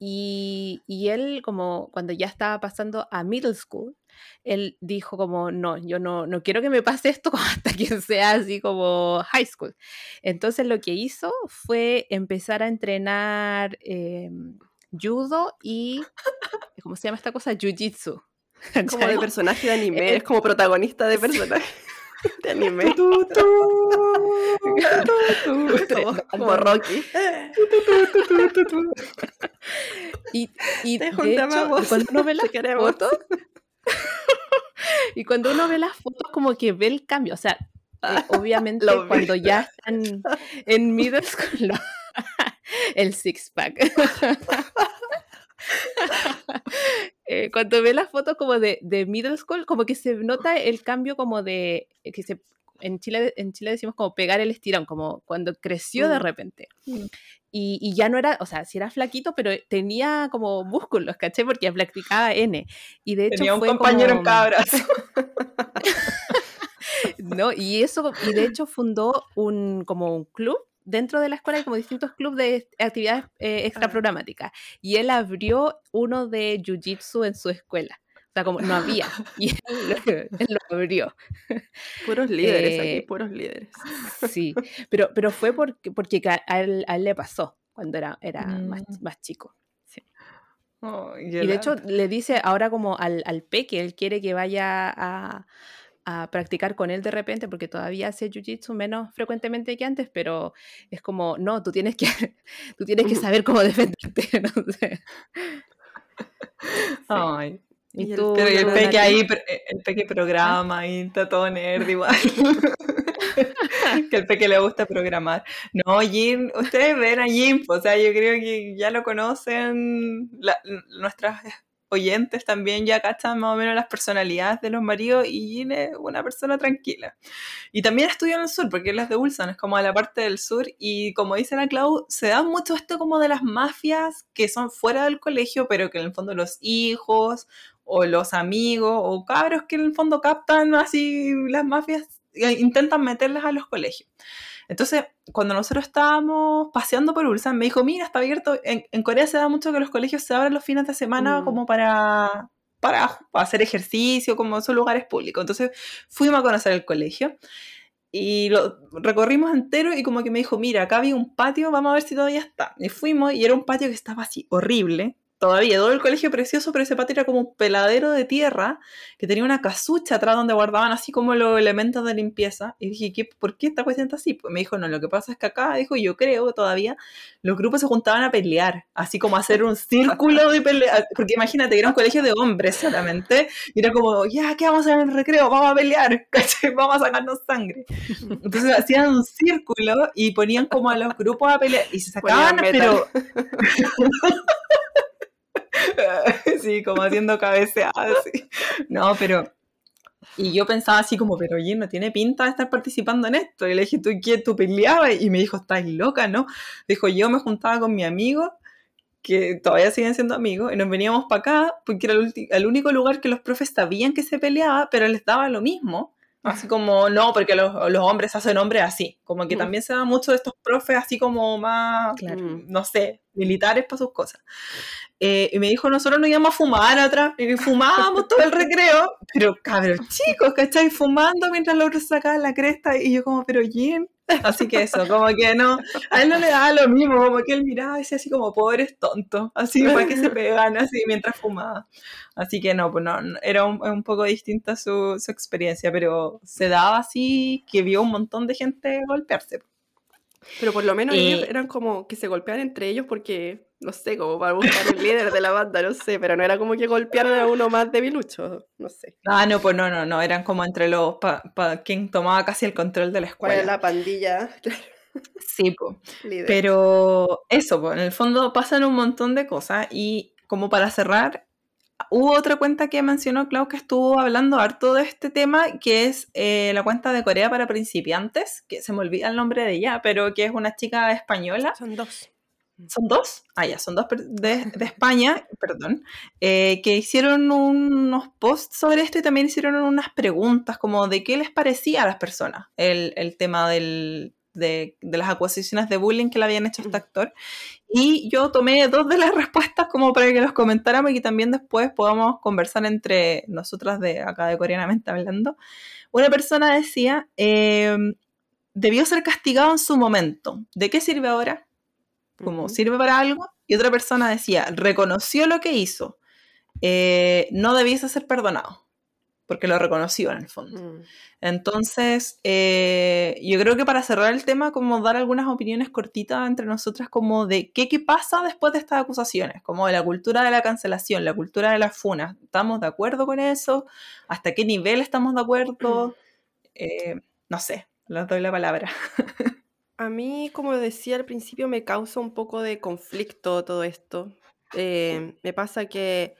Y, y él, como cuando ya estaba pasando a middle school, él dijo como, no, yo no, no quiero que me pase esto hasta que sea así como high school. Entonces lo que hizo fue empezar a entrenar eh, judo y, ¿cómo se llama esta cosa? Jiu-jitsu. Como de personaje de anime. Eh, Es como protagonista de personaje de anime. como, como Rocky. Y, y de hecho, cuando uno ve las fotos, y cuando uno ve las fotos, como que ve el cambio. O sea, eh, obviamente Lo vi. cuando ya están en middle school, lo- el six pack. Eh, cuando ve las fotos como de, de middle school, como que se nota el cambio como de eh, que se en Chile, en Chile decimos como pegar el estirón, como cuando creció de Mm. repente. Mm. Y, y ya no era, o sea, sí era flaquito, pero tenía como músculos, ¿caché? Porque practicaba N. Y de hecho Tenía un compañero en como- cada brazo. ¿no? Y eso, y de hecho fundó un, como un club dentro de la escuela, hay como distintos clubes de actividades eh, extraprogramáticas. Y él abrió uno de Jiu-Jitsu en su escuela. O sea, como no había. Y él, lo- él lo abrió. Puros líderes Eh, aquí, puros líderes. Sí. Pero, pero fue porque, porque a él, a él le pasó cuando era, era más, Mm. más chico. Ay, Y de hecho le dice ahora como al, al peque, él quiere que vaya a, a practicar con él de repente, porque todavía hace jiu-jitsu menos frecuentemente que antes, pero es como, no, tú tienes que, tú tienes que saber cómo defenderte, no sé. Ay. Y Y tú, Pero y el peque ahí, el peque programa y está todo nerd igual. que el peque le gusta programar. No, Jim, ustedes ven a Jim, o sea, yo creo que ya lo conocen, la- nuestras oyentes también ya cachan más o menos las personalidades de los maridos y es una persona tranquila. Y también estudia en el sur, porque él es de Ulsan, es como a la parte del sur, y como dice la Clau, se da mucho esto como de las mafias que son fuera del colegio, pero que en el fondo los hijos o los amigos o cabros que en el fondo captan así las mafias e intentan meterlas a los colegios. Entonces, cuando nosotros estábamos paseando por Ulsan, me dijo, mira, está abierto, en, en Corea se da mucho que los colegios se abren los fines de semana Mm. como para, para hacer ejercicio, como son lugares públicos. Entonces, fuimos a conocer el colegio y lo recorrimos entero y como que me dijo, mira, acá había un patio, vamos a ver si todavía está. Y fuimos y era un patio que estaba así horrible, todavía, todo el colegio precioso, pero ese patio era como un peladero de tierra que tenía una casucha atrás donde guardaban así como los elementos de limpieza. Y dije, ¿qué, ¿por qué esta cuestión está así? Pues me dijo, no, lo que pasa es que acá, dijo, yo creo todavía los grupos se juntaban a pelear, así como a hacer un círculo de pelea. Porque imagínate, que era un colegio de hombres solamente, y era como, ya, ¿qué vamos a hacer en el recreo? Vamos a pelear, ¿cachai? Vamos a sacarnos sangre. Entonces hacían un círculo y ponían como a los grupos a pelear, y se sacaban, pero... sí, como haciendo cabeceadas. No, pero... Y yo pensaba así como, pero oye, no tiene pinta de estar participando en esto. Y le dije, ¿tú qué? ¿Tú peleabas? Y me dijo, estás loca, ¿no? Dijo, yo me juntaba con mi amigo, que todavía siguen siendo amigos, y nos veníamos para acá, porque era el, el único lugar que los profes sabían que se peleaba, pero les daba lo mismo. Así como, no, porque los, los hombres hacen hombres así. Como que Mm. también se da mucho de estos profes así como más, Claro. No sé, militares para sus cosas. Eh, y me dijo, nosotros nos íbamos a fumar atrás, y fumábamos todo el recreo, pero cabros chicos, ¿cachai? Fumando mientras los otros sacaban la cresta, y yo como, pero ¿quién? Así que eso, como que no, a él no le daba lo mismo, como que él miraba y decía así como, pobres tontos, así, para que se pegan así mientras fumaba. Así que no, pues no, era un, un poco distinta su, su experiencia, pero se daba así que vio un montón de gente golpearse. Pero por lo menos Eh, ellos eran como que se golpeaban entre ellos porque no sé, como para buscar el líder de la banda, no sé, pero no era como que golpearan a uno más debilucho, no sé. Ah, no, pues no, no, no, eran como entre los, pa, pa- quien tomaba casi el control de la ¿Cuál escuela. es la pandilla? Sí, pues. Pero eso, pues, en el fondo pasan un montón de cosas y como para cerrar, hubo otra cuenta que mencionó Clau que estuvo hablando harto de este tema, que es eh, la cuenta de Corea para principiantes, que se me olvida el nombre de ella, pero que es una chica española. Son dos. ¿Son dos? Ah, ya, son dos de, de España, perdón, eh, que hicieron unos posts sobre esto y también hicieron unas preguntas como de qué les parecía a las personas el, el tema del, de, de las acusaciones de bullying que le habían hecho a este actor. Y yo tomé dos de las respuestas como para que los comentáramos y que también después podamos conversar entre nosotras de acá de Coreanamente hablando. Una persona decía, eh, debió ser castigado en su momento. ¿De qué sirve ahora? Como Ujú. sirve para algo, y otra persona decía, reconoció lo que hizo, eh, no debiese ser perdonado, porque lo reconoció en el fondo. Mm. Entonces, eh, yo creo que para cerrar el tema, como dar algunas opiniones cortitas entre nosotras, como de qué, qué pasa después de estas acusaciones, como de la cultura de la cancelación, la cultura de las funas, ¿estamos de acuerdo con eso? ¿Hasta qué nivel estamos de acuerdo? Eh, no sé, les doy la palabra. A mí, como decía al principio, me causa un poco de conflicto todo esto. Eh, me pasa que,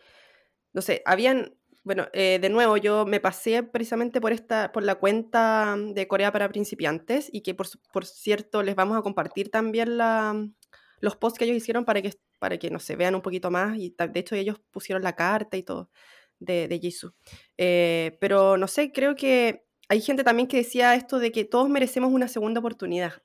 no sé, habían, bueno, eh, de nuevo, yo me pasé precisamente por esta, por la cuenta de Corea para principiantes y que por, por cierto les vamos a compartir también la, los posts que ellos hicieron para que, para que, no sé, vean un poquito más y de hecho ellos pusieron la carta y todo de, de Jisoo. Eh, pero no sé, creo que hay gente también que decía esto de que todos merecemos una segunda oportunidad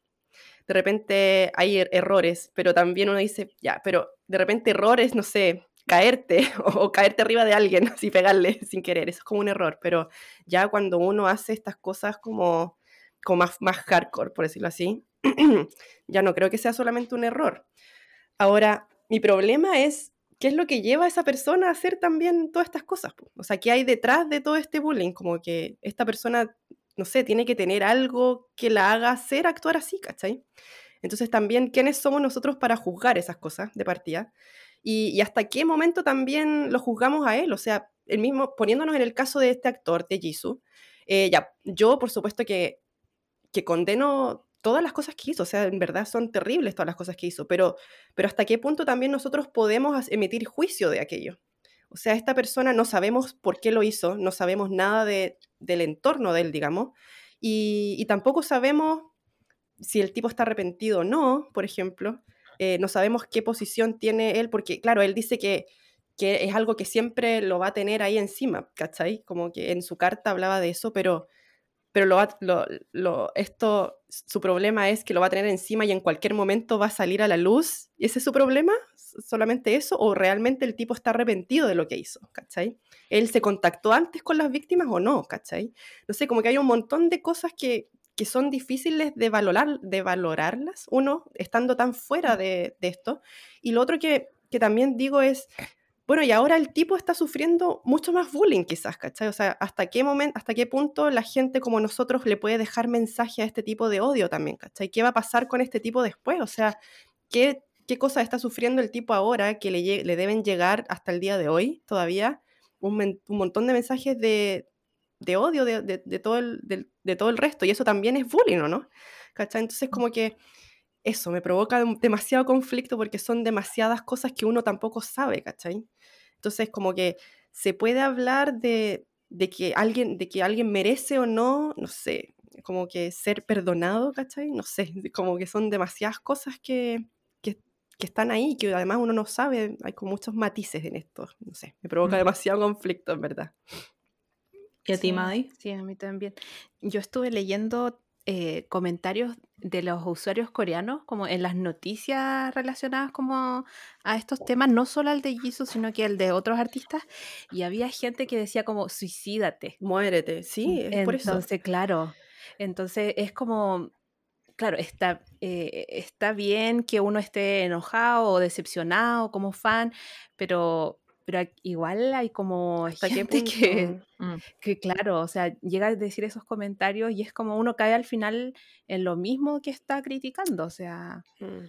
de repente hay er- errores, pero también uno dice, ya, pero de repente errores, no sé, caerte o, caerte arriba de alguien, así pegarle sin querer, eso es como un error, pero ya cuando uno hace estas cosas como, como más, más hardcore, por decirlo así, ya no creo que sea solamente un error. Ahora, mi problema es, ¿qué es lo que lleva a esa persona a hacer también todas estas cosas? O sea, ¿qué hay detrás de todo este bullying? Como que esta persona no sé, tiene que tener algo que la haga hacer actuar así, ¿cachai? Entonces también, ¿quiénes somos nosotros para juzgar esas cosas de partida? Y, y hasta qué momento también lo juzgamos a él, o sea, el mismo, poniéndonos en el caso de este actor, de Jisoo, eh, ya, yo por supuesto que, que condeno todas las cosas que hizo, o sea, en verdad son terribles todas las cosas que hizo, pero, pero hasta qué punto también nosotros podemos emitir juicio de aquello. O sea, esta persona no sabemos por qué lo hizo, no sabemos nada de, del entorno de él, digamos, y, y tampoco sabemos si el tipo está arrepentido o no, por ejemplo, eh, no sabemos qué posición tiene él, porque claro, él dice que, que es algo que siempre lo va a tener ahí encima, ¿cachai? Como que en su carta hablaba de eso, pero, pero esto, su problema es que lo va a tener encima y en cualquier momento va a salir a la luz. ¿Y ese es su problema? ¿S- ¿Solamente eso? ¿O realmente el tipo está arrepentido de lo que hizo? ¿Cachai? ¿Él se contactó antes con las víctimas o no? ¿Cachai? No sé, como que hay un montón de cosas que, que son difíciles de, valorar, de valorarlas, uno, estando tan fuera de, de esto. Y lo otro que, que también digo es, bueno, y ahora el tipo está sufriendo mucho más bullying quizás, ¿cachai? O sea, ¿hasta qué momento, hasta qué punto la gente como nosotros le puede dejar mensaje a este tipo de odio también, ¿cachai? ¿Qué va a pasar con este tipo después? O sea, ¿qué, qué cosa está sufriendo el tipo ahora que le, le deben llegar hasta el día de hoy todavía? Un, un montón de mensajes de, de odio de, de- de todo el, del- de todo el resto, y eso también es bullying, ¿o no? ¿Cachai? Entonces como que eso me provoca dem- demasiado conflicto porque son demasiadas cosas que uno tampoco sabe, ¿cachai? Entonces como que se puede hablar de, de que alguien, de que alguien merece o no, no sé, como que ser perdonado, ¿cachai? No sé, como que son demasiadas cosas que, que, que están ahí, que además uno no sabe, hay como muchos matices en esto, no sé, me provoca Mm. demasiado conflicto, en verdad. ¿Y a ti, Maddy? Sí, a mí también. Yo estuve leyendo eh, comentarios de los usuarios coreanos como en las noticias relacionadas como a estos temas, no solo al de Jisoo, sino que el de otros artistas, y había gente que decía como suicídate. Muérete, sí, es por eso. Entonces, claro, entonces es como, claro, está, eh, está bien que uno esté enojado o decepcionado como fan, pero, pero hay- igual hay como ¿Hasta gente que? Mm. que, claro, o sea, llega a decir esos comentarios y es como uno cae al final en lo mismo que está criticando, o sea, Mm.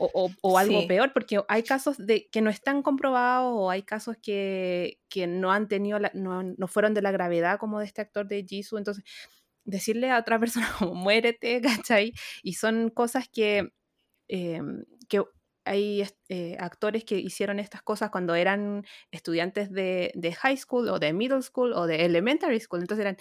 o, o- o algo Sí. peor, porque hay casos de que no están comprobados o hay casos que, que no han tenido, la- no, no fueron de la gravedad como de este actor de Jisoo, entonces decirle a otra persona como muérete, ¿cachai? Y son cosas que, eh, que hay eh, actores que hicieron estas cosas cuando eran estudiantes de, de high school o de middle school o de elementary school, entonces eran...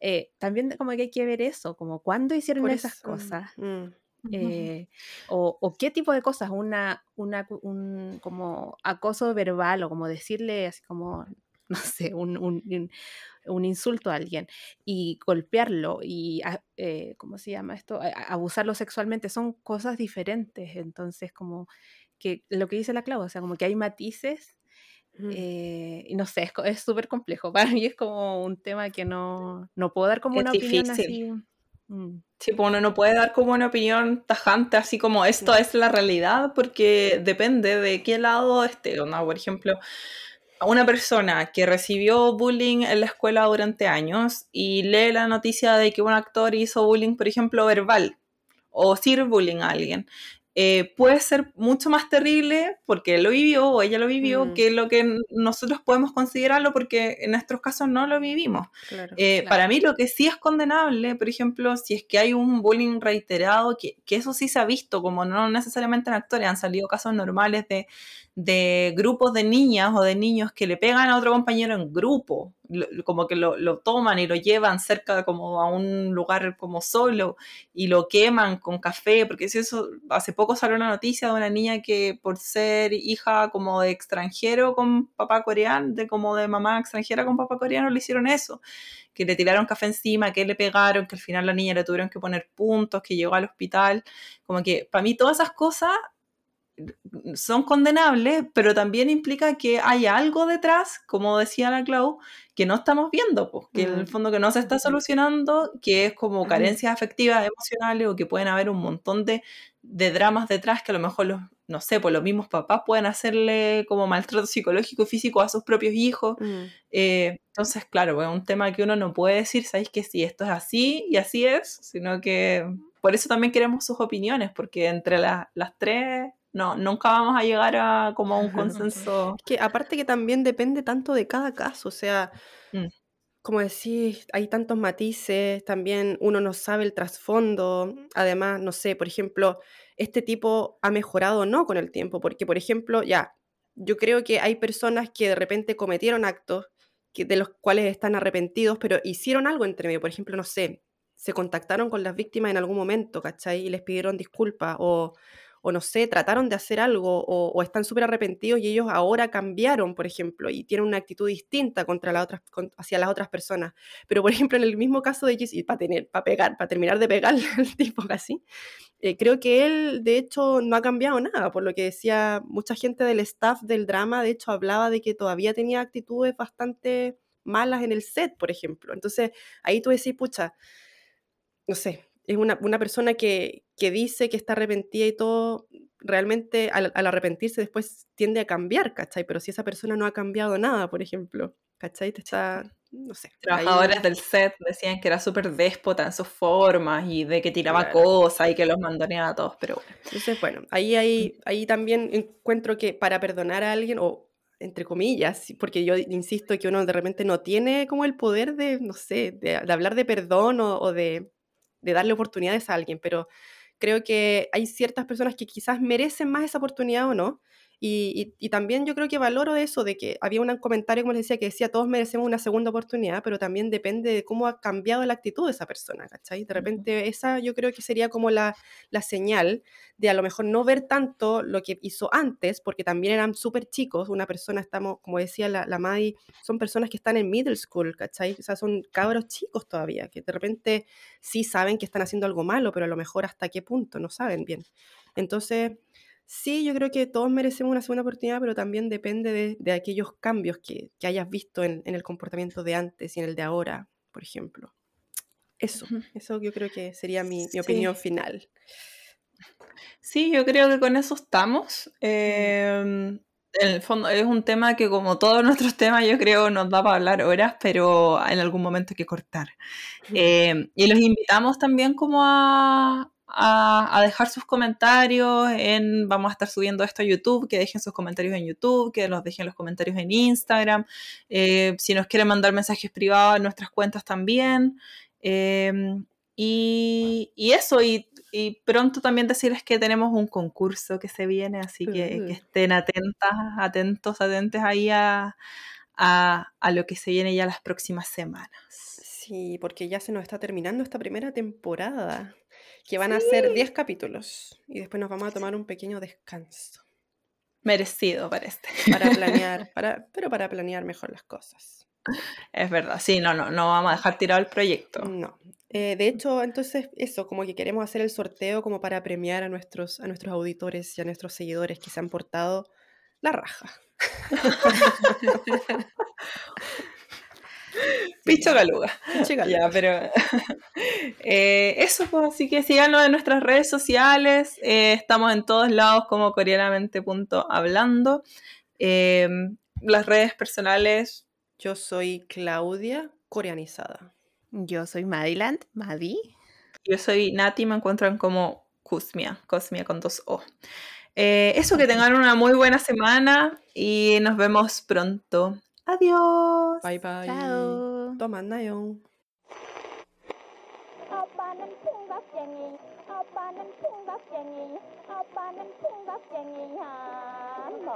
eh, también como que hay que ver eso, como cuándo hicieron esas eso, cosas. mm, Eh, o, o qué tipo de cosas, una, una, un como acoso verbal o como decirle así como, no sé, un, un, un- un insulto a alguien y golpearlo y, a- eh, ¿cómo se llama esto? Abusarlo sexualmente, son cosas diferentes, entonces como que lo que dice la Clau, o sea, como que hay matices mm. eh, y no sé, es súper complejo, para mí es como un tema que no, no puedo dar como Es una opinión así. mm. Sí, pues uno no puede dar como una opinión tajante, así como esto es la realidad, porque depende de qué lado esté. ¿no? Por ejemplo, una persona que recibió bullying en la escuela durante años y lee la noticia de que un actor hizo bullying, por ejemplo, verbal o ciberbullying a alguien, eh, puede ser mucho más terrible porque él lo vivió o ella lo vivió Mm. que lo que nosotros podemos considerarlo porque en nuestros casos no lo vivimos. Claro. Eh, Claro. Para mí lo que sí es condenable, por ejemplo, si es que hay un bullying reiterado, que, que eso sí se ha visto, como no necesariamente en actores, han salido casos normales de, de grupos de niñas o de niños que le pegan a otro compañero en grupo, como que lo, lo toman y lo llevan cerca como a un lugar como solo y lo queman con café, porque si eso, hace poco salió una noticia de una niña que por ser hija como de extranjero con papá coreano, de como de mamá extranjera con papá coreano, le hicieron eso que le tiraron café encima, que le pegaron, que al final la niña le tuvieron que poner puntos, que llegó al hospital. Como que para mí todas esas cosas son condenables, pero también implica que hay algo detrás, como decía la Clau, que no estamos viendo, pues, que en el Mm. fondo que no se está solucionando, que es como carencias afectivas, emocionales, o que pueden haber un montón de, de dramas detrás que a lo mejor los, no sé, pues los mismos papás pueden hacerle como maltrato psicológico y físico a sus propios hijos. Mm. Eh, entonces, claro, es un tema que uno no puede decir, sabéis que sí, esto es así y así es, sino que por eso también queremos sus opiniones, porque entre la- las tres no, nunca vamos a llegar a como a un consenso. Que aparte que también depende tanto de cada caso, o sea, Mm. como decís, hay tantos matices, también uno no sabe el trasfondo, además, no sé, por ejemplo, este tipo ha mejorado o no con el tiempo, porque, por ejemplo, ya, yo creo que hay personas que de repente cometieron actos que, de los cuales están arrepentidos, pero hicieron algo entre medio, por ejemplo, no sé, se contactaron con las víctimas en algún momento, ¿cachai? Y les pidieron disculpas, o, o no sé, trataron de hacer algo, o, están súper arrepentidos y ellos ahora cambiaron, por ejemplo, y tienen una actitud distinta contra la otras, con- hacia las otras personas. Pero, por ejemplo, en el mismo caso de Jesse, para para pegar, para terminar de pegarle al tipo casi, eh, creo que él, de hecho, no ha cambiado nada, por lo que decía mucha gente del staff del drama, de hecho, hablaba de que todavía tenía actitudes bastante malas en el set, por ejemplo. Entonces, ahí tú decís, pucha, no sé, es una, una persona que, que dice que está arrepentida y todo, realmente al, al arrepentirse después tiende a cambiar, ¿cachai? Pero si esa persona no ha cambiado nada, por ejemplo, ¿cachai? Te está, no sé. ahí- Trabajadores del set decían que era súper déspota en sus formas y de que tiraba Claro. cosas y que los mandoneaba a todos, pero bueno. Entonces, bueno, ahí, ahí, ahí también encuentro que para perdonar a alguien, o entre comillas, porque yo insisto que uno de repente no tiene como el poder de, no sé, de, de hablar de perdón o, o de, de darle oportunidades a alguien, pero creo que hay ciertas personas que quizás merecen más esa oportunidad o no. Y, y- y también yo creo que valoro eso de que había un comentario, como les decía, que decía todos merecemos una segunda oportunidad, pero también depende de cómo ha cambiado la actitud de esa persona, ¿cachai? De repente esa yo creo que sería como la, la señal de a lo mejor no ver tanto lo que hizo antes, porque también eran súper chicos, una persona, estamos, como decía la, la Madi, son personas que están en middle school, ¿cachai? O sea, son cabros chicos todavía, que de repente sí saben que están haciendo algo malo, pero a lo mejor hasta qué punto no saben bien. Entonces, sí, yo creo que todos merecemos una segunda oportunidad, pero también depende de, de aquellos cambios que, que hayas visto en, en el comportamiento de antes y en el de ahora, por ejemplo. Eso, eso yo creo que sería mi, mi Sí. opinión final. Sí, yo creo que con eso estamos. Eh, en el fondo es un tema que como todos nuestros temas yo creo nos da para hablar horas, pero en algún momento hay que cortar. Eh, y los invitamos también como a, a, a dejar sus comentarios en, vamos a estar subiendo esto a YouTube, que dejen sus comentarios en YouTube, que los dejen los comentarios en Instagram, eh, si nos quieren mandar mensajes privados en nuestras cuentas también. Eh, y, y eso, y, y pronto también decirles que tenemos un concurso que se viene, así que, que estén atentas, atentos, atentes ahí a, a, a lo que se viene ya las próximas semanas. Sí, porque ya se nos está terminando esta primera temporada, que van a ser 10 capítulos y después nos vamos a tomar un pequeño descanso Merecido, parece. para planear, para, pero para planear mejor las cosas. Es verdad, sí, no, no, no vamos a dejar tirado el proyecto. No. Eh, de hecho, entonces eso, como que queremos hacer el sorteo como para premiar a nuestros, a nuestros auditores y a nuestros seguidores que se han portado la raja. Picho galuga. Chica, Ya, pero eh, eso, pues, así que síganos en nuestras redes sociales. eh, estamos en todos lados como coreanamente.hablando. Eh, las redes personales, Yo soy Claudia, coreanizada. Yo soy Madiland, Madi. yo soy Nati, me encuentran como Cosmia, Cosmia con dos O. Eh, eso, que tengan una muy buena semana y nos vemos pronto. 아디오스. 바이바이. 짜오. 또 만나요. 아빠는 풍각쟁이. 아빠는 풍각쟁이. 아빠는 풍각쟁이 한 번.